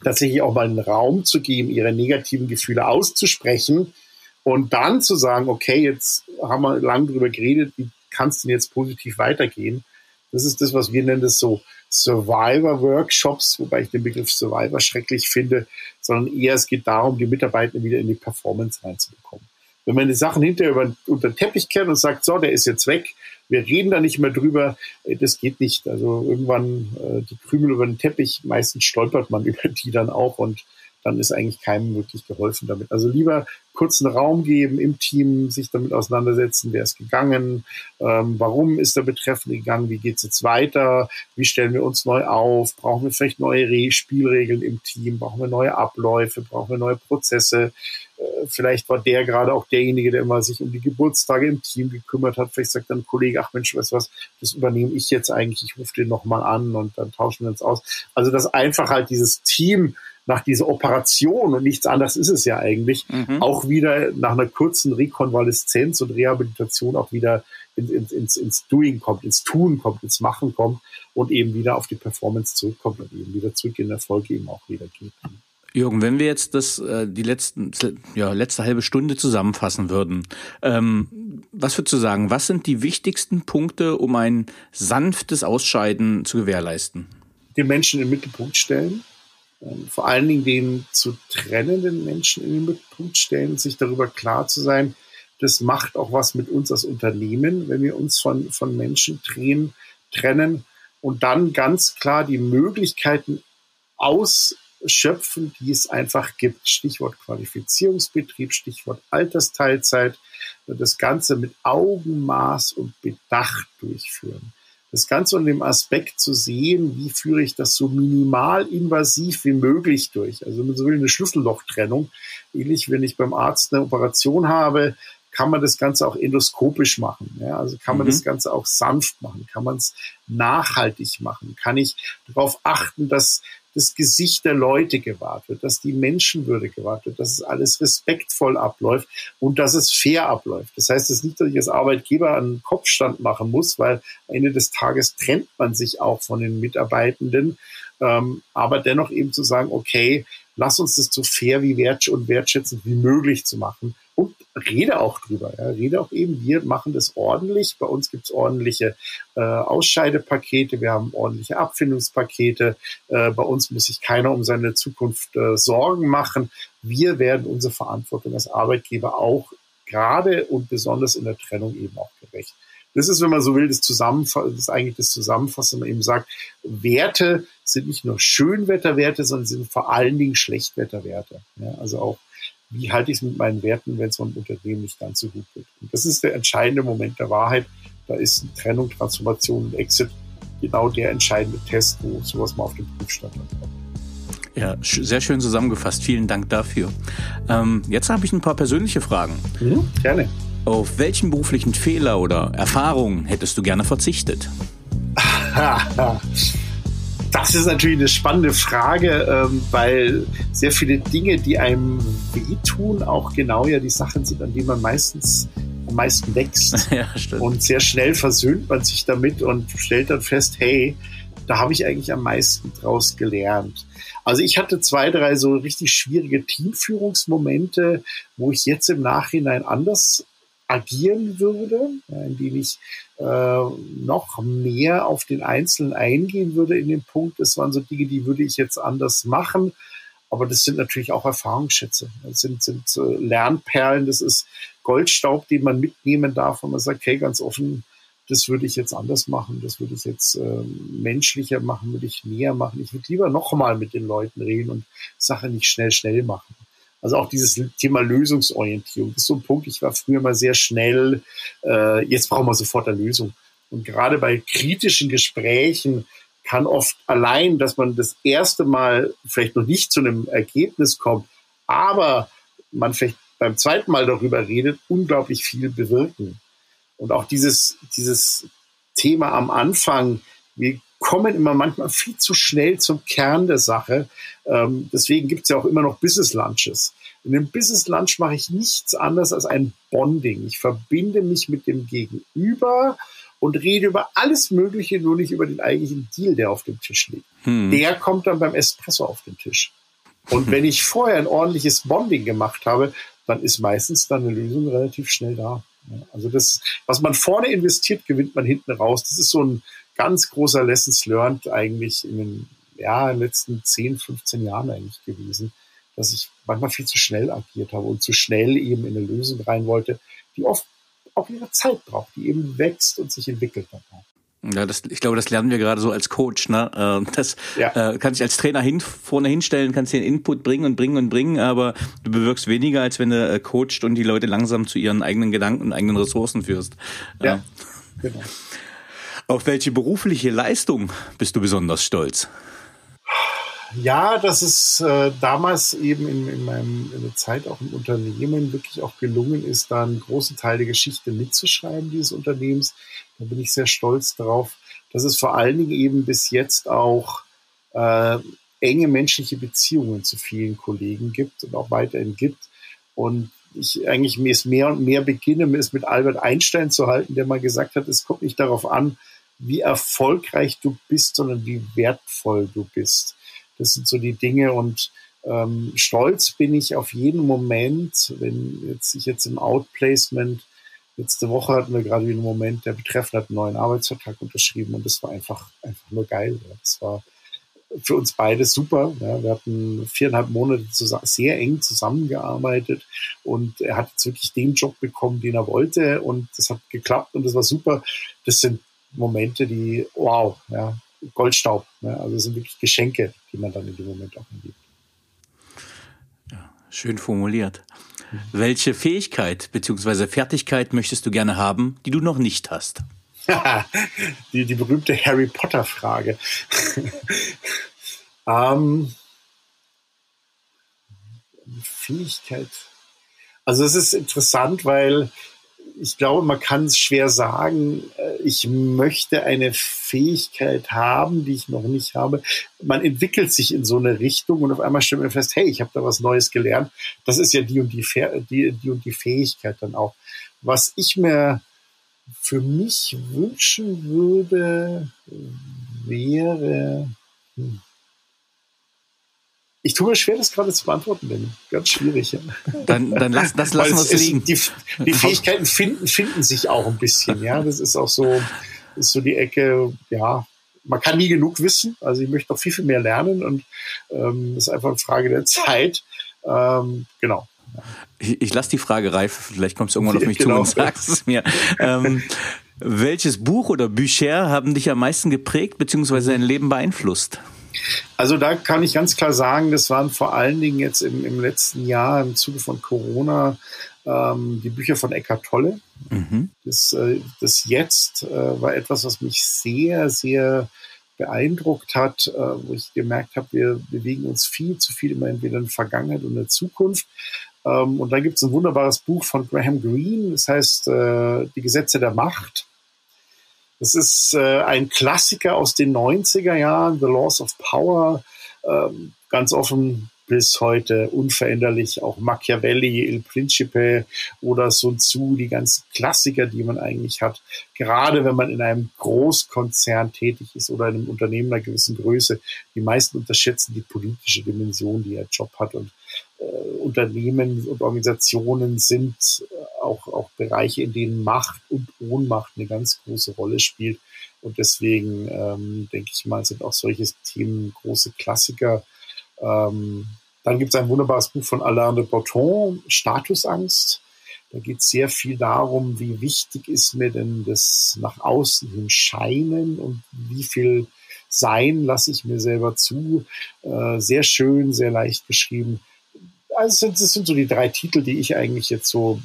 tatsächlich auch mal einen Raum zu geben, ihre negativen Gefühle auszusprechen und dann zu sagen, okay, jetzt haben wir lange drüber geredet, wie kann es denn jetzt positiv weitergehen? Das ist das, was wir nennen das so Survivor-Workshops, wobei ich den Begriff Survivor schrecklich finde, sondern eher es geht darum, die Mitarbeiter wieder in die Performance reinzubekommen. Wenn man die Sachen hinterher über, unter den Teppich kehrt und sagt, so, der ist jetzt weg, wir reden da nicht mehr drüber, äh, das geht nicht. Also irgendwann äh, die Krümel über den Teppich, meistens stolpert man [laughs] über die dann auch und dann ist eigentlich keinem wirklich geholfen damit. Also lieber kurzen Raum geben im Team, sich damit auseinandersetzen, wer ist gegangen, ähm, warum ist der Betreffende gegangen, wie geht es jetzt weiter, wie stellen wir uns neu auf, brauchen wir vielleicht neue Re Spielregeln im Team, brauchen wir neue Abläufe, brauchen wir neue Prozesse. Äh, vielleicht war der gerade auch derjenige, der immer sich um die Geburtstage im Team gekümmert hat. Vielleicht sagt dann ein Kollege, ach Mensch, weißt du was, das übernehme ich jetzt eigentlich, ich rufe den nochmal an und dann tauschen wir uns aus. Also dass einfach halt dieses Team nach dieser Operation und nichts anderes ist es ja eigentlich, mhm. auch wieder nach einer kurzen Rekonvaleszenz und Rehabilitation auch wieder in, in, ins, ins Doing kommt, ins Tun kommt, ins Machen kommt und eben wieder auf die Performance zurückkommt und eben wieder zurück in Erfolg eben auch wieder geht. Jürgen, wenn wir jetzt das äh, die letzten ja letzte halbe Stunde zusammenfassen würden, ähm, was würdest du sagen? Was sind die wichtigsten Punkte, um ein sanftes Ausscheiden zu gewährleisten? Den Menschen im Mittelpunkt stellen, ähm, vor allen Dingen den zu trennenden Menschen in den Mittelpunkt stellen, sich darüber klar zu sein, das macht auch was mit uns als Unternehmen, wenn wir uns von, von Menschen trennen, trennen und dann ganz klar die Möglichkeiten ausschöpfen, die es einfach gibt. Stichwort Qualifizierungsbetrieb, Stichwort Altersteilzeit. Das Ganze mit Augenmaß und Bedacht durchführen das Ganze unter dem Aspekt zu sehen, wie führe ich das so minimal invasiv wie möglich durch. Also so will eine Schlüssellochtrennung. Ähnlich, wenn ich beim Arzt eine Operation habe, kann man das Ganze auch endoskopisch machen. Ja? Also kann man mhm. das Ganze auch sanft machen, kann man es nachhaltig machen, kann ich darauf achten, dass das Gesicht der Leute gewahrt wird, dass die Menschenwürde gewahrt wird, dass es alles respektvoll abläuft und dass es fair abläuft. Das heißt es nicht, dass ich als Arbeitgeber einen Kopfstand machen muss, weil am Ende des Tages trennt man sich auch von den Mitarbeitenden. Ähm, aber dennoch eben zu sagen, okay, lass uns das so fair wie wert und wertschätzend wie möglich zu machen und rede auch drüber. Ja. Rede auch eben, wir machen das ordentlich. Bei uns gibt es ordentliche äh, Ausscheidepakete, wir haben ordentliche Abfindungspakete. Äh, bei uns muss sich keiner um seine Zukunft äh, Sorgen machen. Wir werden unsere Verantwortung als Arbeitgeber auch gerade und besonders in der Trennung eben auch gerecht. Das ist, wenn man so will, das, Zusammenfassen, das ist eigentlich das Zusammenfassen, man eben sagt, Werte sind nicht nur Schönwetterwerte, sondern sind vor allen Dingen Schlechtwetterwerte. Ja, also auch wie halte ich es mit meinen Werten, wenn es meinem Unternehmen nicht ganz so gut geht. Und das ist der entscheidende Moment der Wahrheit. Da ist Trennung, Transformation und Exit genau der entscheidende Test, wo sowas mal auf den Prüfstand hat. Ja, sehr schön zusammengefasst. Vielen Dank dafür. Ähm, jetzt habe ich ein paar persönliche Fragen. Mhm, gerne. Auf welchen beruflichen Fehler oder Erfahrungen hättest du gerne verzichtet? [laughs] Das ist natürlich eine spannende Frage, ähm, weil sehr viele Dinge, die einem wehtun, auch genau ja die Sachen sind, an denen man meistens am meisten wächst. [laughs] Ja, stimmt. Und sehr schnell versöhnt man sich damit und stellt dann fest, hey, da habe ich eigentlich am meisten draus gelernt. Also ich hatte zwei, drei so richtig schwierige Teamführungsmomente, wo ich jetzt im Nachhinein anders agieren würde, indem ich äh, noch mehr auf den Einzelnen eingehen würde in dem Punkt. Das waren so Dinge, die würde ich jetzt anders machen. Aber das sind natürlich auch Erfahrungsschätze. Das sind, sind äh, Lernperlen. Das ist Goldstaub, den man mitnehmen darf. Und man sagt, hey, ganz offen, das würde ich jetzt anders machen, das würde ich jetzt äh, menschlicher machen, würde ich näher machen. Ich würde lieber noch mal mit den Leuten reden und Sachen nicht schnell, schnell machen. Also auch dieses Thema Lösungsorientierung, das ist so ein Punkt, ich war früher mal sehr schnell, äh, jetzt brauchen wir sofort eine Lösung. Und gerade bei kritischen Gesprächen kann oft allein, dass man das erste Mal vielleicht noch nicht zu einem Ergebnis kommt, aber man vielleicht beim zweiten Mal darüber redet, unglaublich viel bewirken. Und auch dieses, dieses Thema am Anfang, wir kommen immer manchmal viel zu schnell zum Kern der Sache. Ähm, deswegen gibt es ja auch immer noch Business Lunches. In dem Business Lunch mache ich nichts anderes als ein Bonding. Ich verbinde mich mit dem Gegenüber und rede über alles Mögliche, nur nicht über den eigentlichen Deal, der auf dem Tisch liegt. Hm. Der kommt dann beim Espresso auf den Tisch. Und wenn ich vorher ein ordentliches Bonding gemacht habe, dann ist meistens dann eine Lösung relativ schnell da. Also das, was man vorne investiert, gewinnt man hinten raus. Das ist so ein ganz großer Lessons learned eigentlich in den, ja, in den letzten 10, 15 Jahren eigentlich gewesen, dass ich manchmal viel zu schnell agiert habe und zu schnell eben in eine Lösung rein wollte, die oft auch ihre Zeit braucht, die eben wächst und sich entwickelt hat. Ja, das, ich glaube, das lernen wir gerade so als Coach. Ne? Äh, das ja. äh, kannst dich als Trainer hin, vorne hinstellen, kannst den Input bringen und bringen und bringen, aber du bewirkst weniger, als wenn du äh, coacht und die Leute langsam zu ihren eigenen Gedanken und eigenen Ressourcen führst. Ja, genau. Auf welche berufliche Leistung bist du besonders stolz? Ja, dass es äh, damals eben in, in, meinem, in der Zeit auch im Unternehmen wirklich auch gelungen ist, da einen großen Teil der Geschichte mitzuschreiben, dieses Unternehmens. Da bin ich sehr stolz drauf, dass es vor allen Dingen eben bis jetzt auch äh, enge menschliche Beziehungen zu vielen Kollegen gibt und auch weiterhin gibt. Und ich eigentlich mir es mehr und mehr beginne, es mit Albert Einstein zu halten, der mal gesagt hat, es kommt nicht darauf an, wie erfolgreich du bist, sondern wie wertvoll du bist. Das sind so die Dinge und ähm, stolz bin ich auf jeden Moment, wenn jetzt ich jetzt im Outplacement Letzte Woche hatten wir gerade einen Moment, der Betreffende hat einen neuen Arbeitsvertrag unterschrieben und das war einfach, einfach nur geil. Das war für uns beide super. Ja. Wir hatten viereinhalb Monate zusammen, sehr eng zusammengearbeitet und er hat jetzt wirklich den Job bekommen, den er wollte und das hat geklappt und das war super. Das sind Momente, die, wow, ja, Goldstaub. Ja. Also das sind wirklich Geschenke, die man dann in dem Moment auch erlebt. Ja, schön formuliert. Welche Fähigkeit bzw. Fertigkeit möchtest du gerne haben, die du noch nicht hast? [laughs] die, die berühmte Harry Potter-Frage. [laughs] ähm, Fähigkeit. Also es ist interessant, weil ich glaube, man kann es schwer sagen, äh, ich möchte eine Fähigkeit haben, die ich noch nicht habe. Man entwickelt sich in so eine Richtung und auf einmal stellt man fest, hey, ich habe da was Neues gelernt. Das ist ja die und die, die, die und die Fähigkeit dann auch. Was ich mir für mich wünschen würde, wäre, hm, ich tue mir schwer, das gerade zu beantworten, denn ganz schwierig. Ja. Dann, dann lass, das lassen wir es liegen. Die, die Fähigkeiten finden, finden sich auch ein bisschen. Ja, das ist auch so, ist so die Ecke. Ja, man kann nie genug wissen. Also ich möchte noch viel, viel mehr lernen und ähm, ist einfach eine Frage der Zeit. Ähm, genau. Ich, ich lasse die Frage reif. Vielleicht kommst du irgendwann auf mich genau. zu und sagst es mir. Ähm, welches Buch oder Bücher haben dich am meisten geprägt bzw. dein Leben beeinflusst? Also da kann ich ganz klar sagen, das waren vor allen Dingen jetzt im, im letzten Jahr im Zuge von Corona ähm, die Bücher von Eckhart Tolle. Mhm. Das, äh, das Jetzt äh, war etwas, was mich sehr, sehr beeindruckt hat, äh, wo ich gemerkt habe, wir bewegen uns viel zu viel immer entweder in der Vergangenheit und in der Zukunft. Ähm, und da gibt es ein wunderbares Buch von Graham Greene, das heißt äh, Die Gesetze der Macht. Das ist äh, ein Klassiker aus den 90er Jahren, The Laws of Power, ähm, ganz offen bis heute unveränderlich. Auch Machiavelli, Il Principe oder Sun Tzu, die ganzen Klassiker, die man eigentlich hat. Gerade wenn man in einem Großkonzern tätig ist oder in einem Unternehmen einer gewissen Größe. Die meisten unterschätzen die politische Dimension, die der Job hat. Und äh, Unternehmen und Organisationen sind auch, auch Bereiche, in denen Macht und Ohnmacht eine ganz große Rolle spielt. Und deswegen ähm, denke ich mal, sind auch solche Themen große Klassiker ähm, dann gibt es ein wunderbares Buch von Alain de Botton, Statusangst. Da geht es sehr viel darum, wie wichtig ist mir denn das nach außen hin Scheinen und wie viel Sein lasse ich mir selber zu. Äh, sehr schön, sehr leicht geschrieben. Also das sind so die drei Titel, die ich eigentlich jetzt so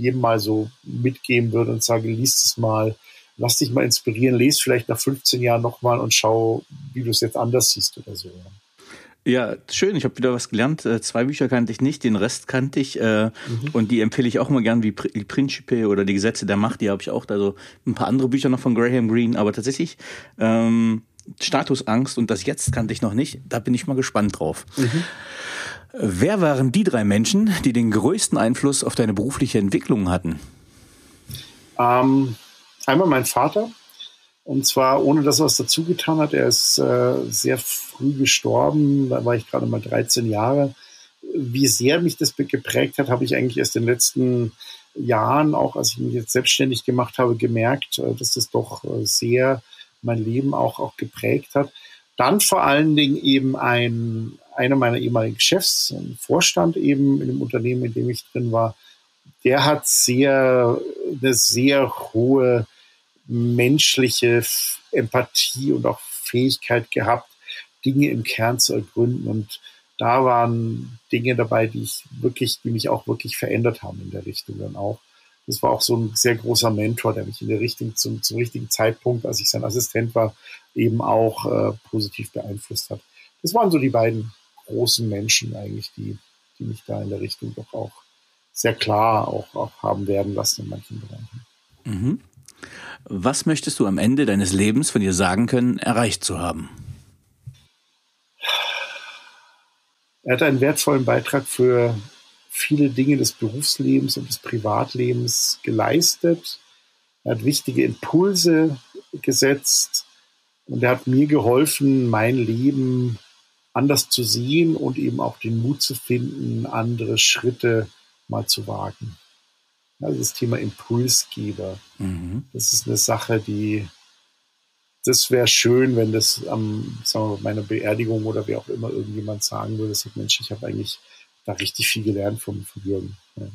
jedem mal so mitgeben würde und sage, liest es mal, lass dich mal inspirieren, lese vielleicht nach 15 Jahren nochmal und schau, wie du es jetzt anders siehst oder so. Ja, schön. Ich habe wieder was gelernt. Äh, zwei Bücher kannte ich nicht, den Rest kannte ich. Äh, mhm. Und die empfehle ich auch immer gern, wie Die Principe oder Die Gesetze der Macht. Die habe ich auch. Also ein paar andere Bücher noch von Graham Greene. Aber tatsächlich ähm, Statusangst und das Jetzt kannte ich noch nicht. Da bin ich mal gespannt drauf. Mhm. Wer waren die drei Menschen, die den größten Einfluss auf deine berufliche Entwicklung hatten? Ähm, einmal mein Vater, und zwar ohne dass er was dazu getan hat. Er ist äh, sehr früh gestorben, da war ich gerade mal 13 Jahre. Wie sehr mich das geprägt hat, habe ich eigentlich erst in den letzten Jahren, auch als ich mich jetzt selbstständig gemacht habe, gemerkt, äh, dass das doch äh, sehr mein Leben auch, auch geprägt hat. Dann vor allen Dingen eben ein, einer meiner ehemaligen Chefs, ein Vorstand eben in dem Unternehmen, in dem ich drin war, der hat sehr, eine sehr hohe menschliche Empathie und auch Fähigkeit gehabt, Dinge im Kern zu ergründen. Und da waren Dinge dabei, die ich wirklich, die mich auch wirklich verändert haben in der Richtung dann auch. Das war auch so ein sehr großer Mentor, der mich in der Richtung zum, zum richtigen Zeitpunkt, als ich sein Assistent war, eben auch äh, positiv beeinflusst hat. Das waren so die beiden großen Menschen eigentlich, die, die mich da in der Richtung doch auch sehr klar auch, auch haben werden lassen in manchen Bereichen. Mhm. Was möchtest du am Ende deines Lebens von dir sagen können, erreicht zu haben? Er hat einen wertvollen Beitrag für viele Dinge des Berufslebens und des Privatlebens geleistet. Er hat wichtige Impulse gesetzt und er hat mir geholfen, mein Leben anders zu sehen und eben auch den Mut zu finden, andere Schritte mal zu wagen. Also das Thema Impulsgeber. Mhm. Das ist eine Sache, die, das wäre schön, wenn das am, sagen wir, meiner Beerdigung oder wie auch immer irgendjemand sagen würde, sagt, Mensch, ich habe eigentlich da richtig viel gelernt vom, vom Jürgen. Ja.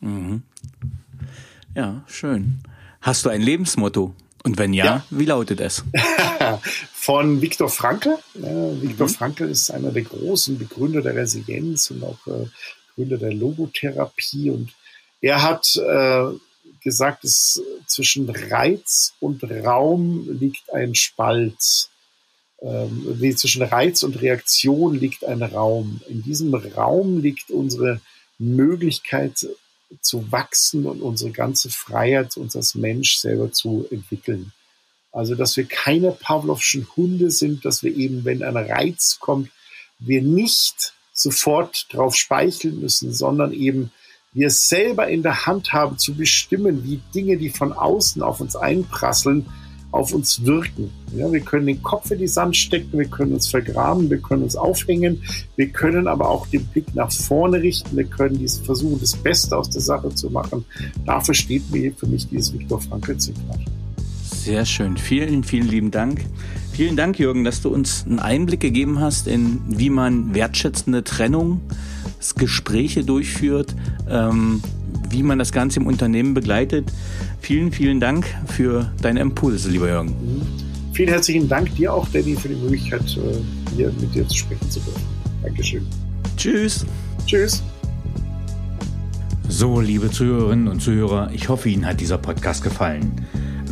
Mhm. ja, schön. Hast du ein Lebensmotto? Und wenn ja, ja. wie lautet es? [laughs] Von Viktor Frankl. Ja, Viktor mhm. Frankl ist einer der großen Begründer der Resilienz und auch äh, Gründer der Logotherapie und er hat äh, gesagt, es, zwischen Reiz und Raum liegt ein Spalt. Ähm, nee, zwischen Reiz und Reaktion liegt ein Raum. In diesem Raum liegt unsere Möglichkeit zu wachsen und unsere ganze Freiheit, uns als Mensch selber zu entwickeln. Also, dass wir keine Pavlovschen Hunde sind, dass wir eben, wenn ein Reiz kommt, wir nicht sofort drauf speicheln müssen, sondern eben wir selber in der Hand haben zu bestimmen, wie Dinge, die von außen auf uns einprasseln, auf uns wirken. Ja, wir können den Kopf in die Sand stecken, wir können uns vergraben, wir können uns aufhängen, wir können aber auch den Blick nach vorne richten, wir können dies versuchen, das Beste aus der Sache zu machen. Dafür steht mir für mich dieses Viktor Frankl-Zitat. Sehr schön. Vielen, vielen lieben Dank. Vielen Dank, Jürgen, dass du uns einen Einblick gegeben hast in, wie man wertschätzende Trennung Gespräche durchführt, ähm, wie man das Ganze im Unternehmen begleitet. Vielen, vielen Dank für deine Impulse, lieber Jürgen. Mhm. Vielen herzlichen Dank dir auch, Danny, für die Möglichkeit, äh, hier mit dir zu sprechen zu dürfen. Dankeschön. Tschüss. Tschüss. So, liebe Zuhörerinnen und Zuhörer, ich hoffe, Ihnen hat dieser Podcast gefallen.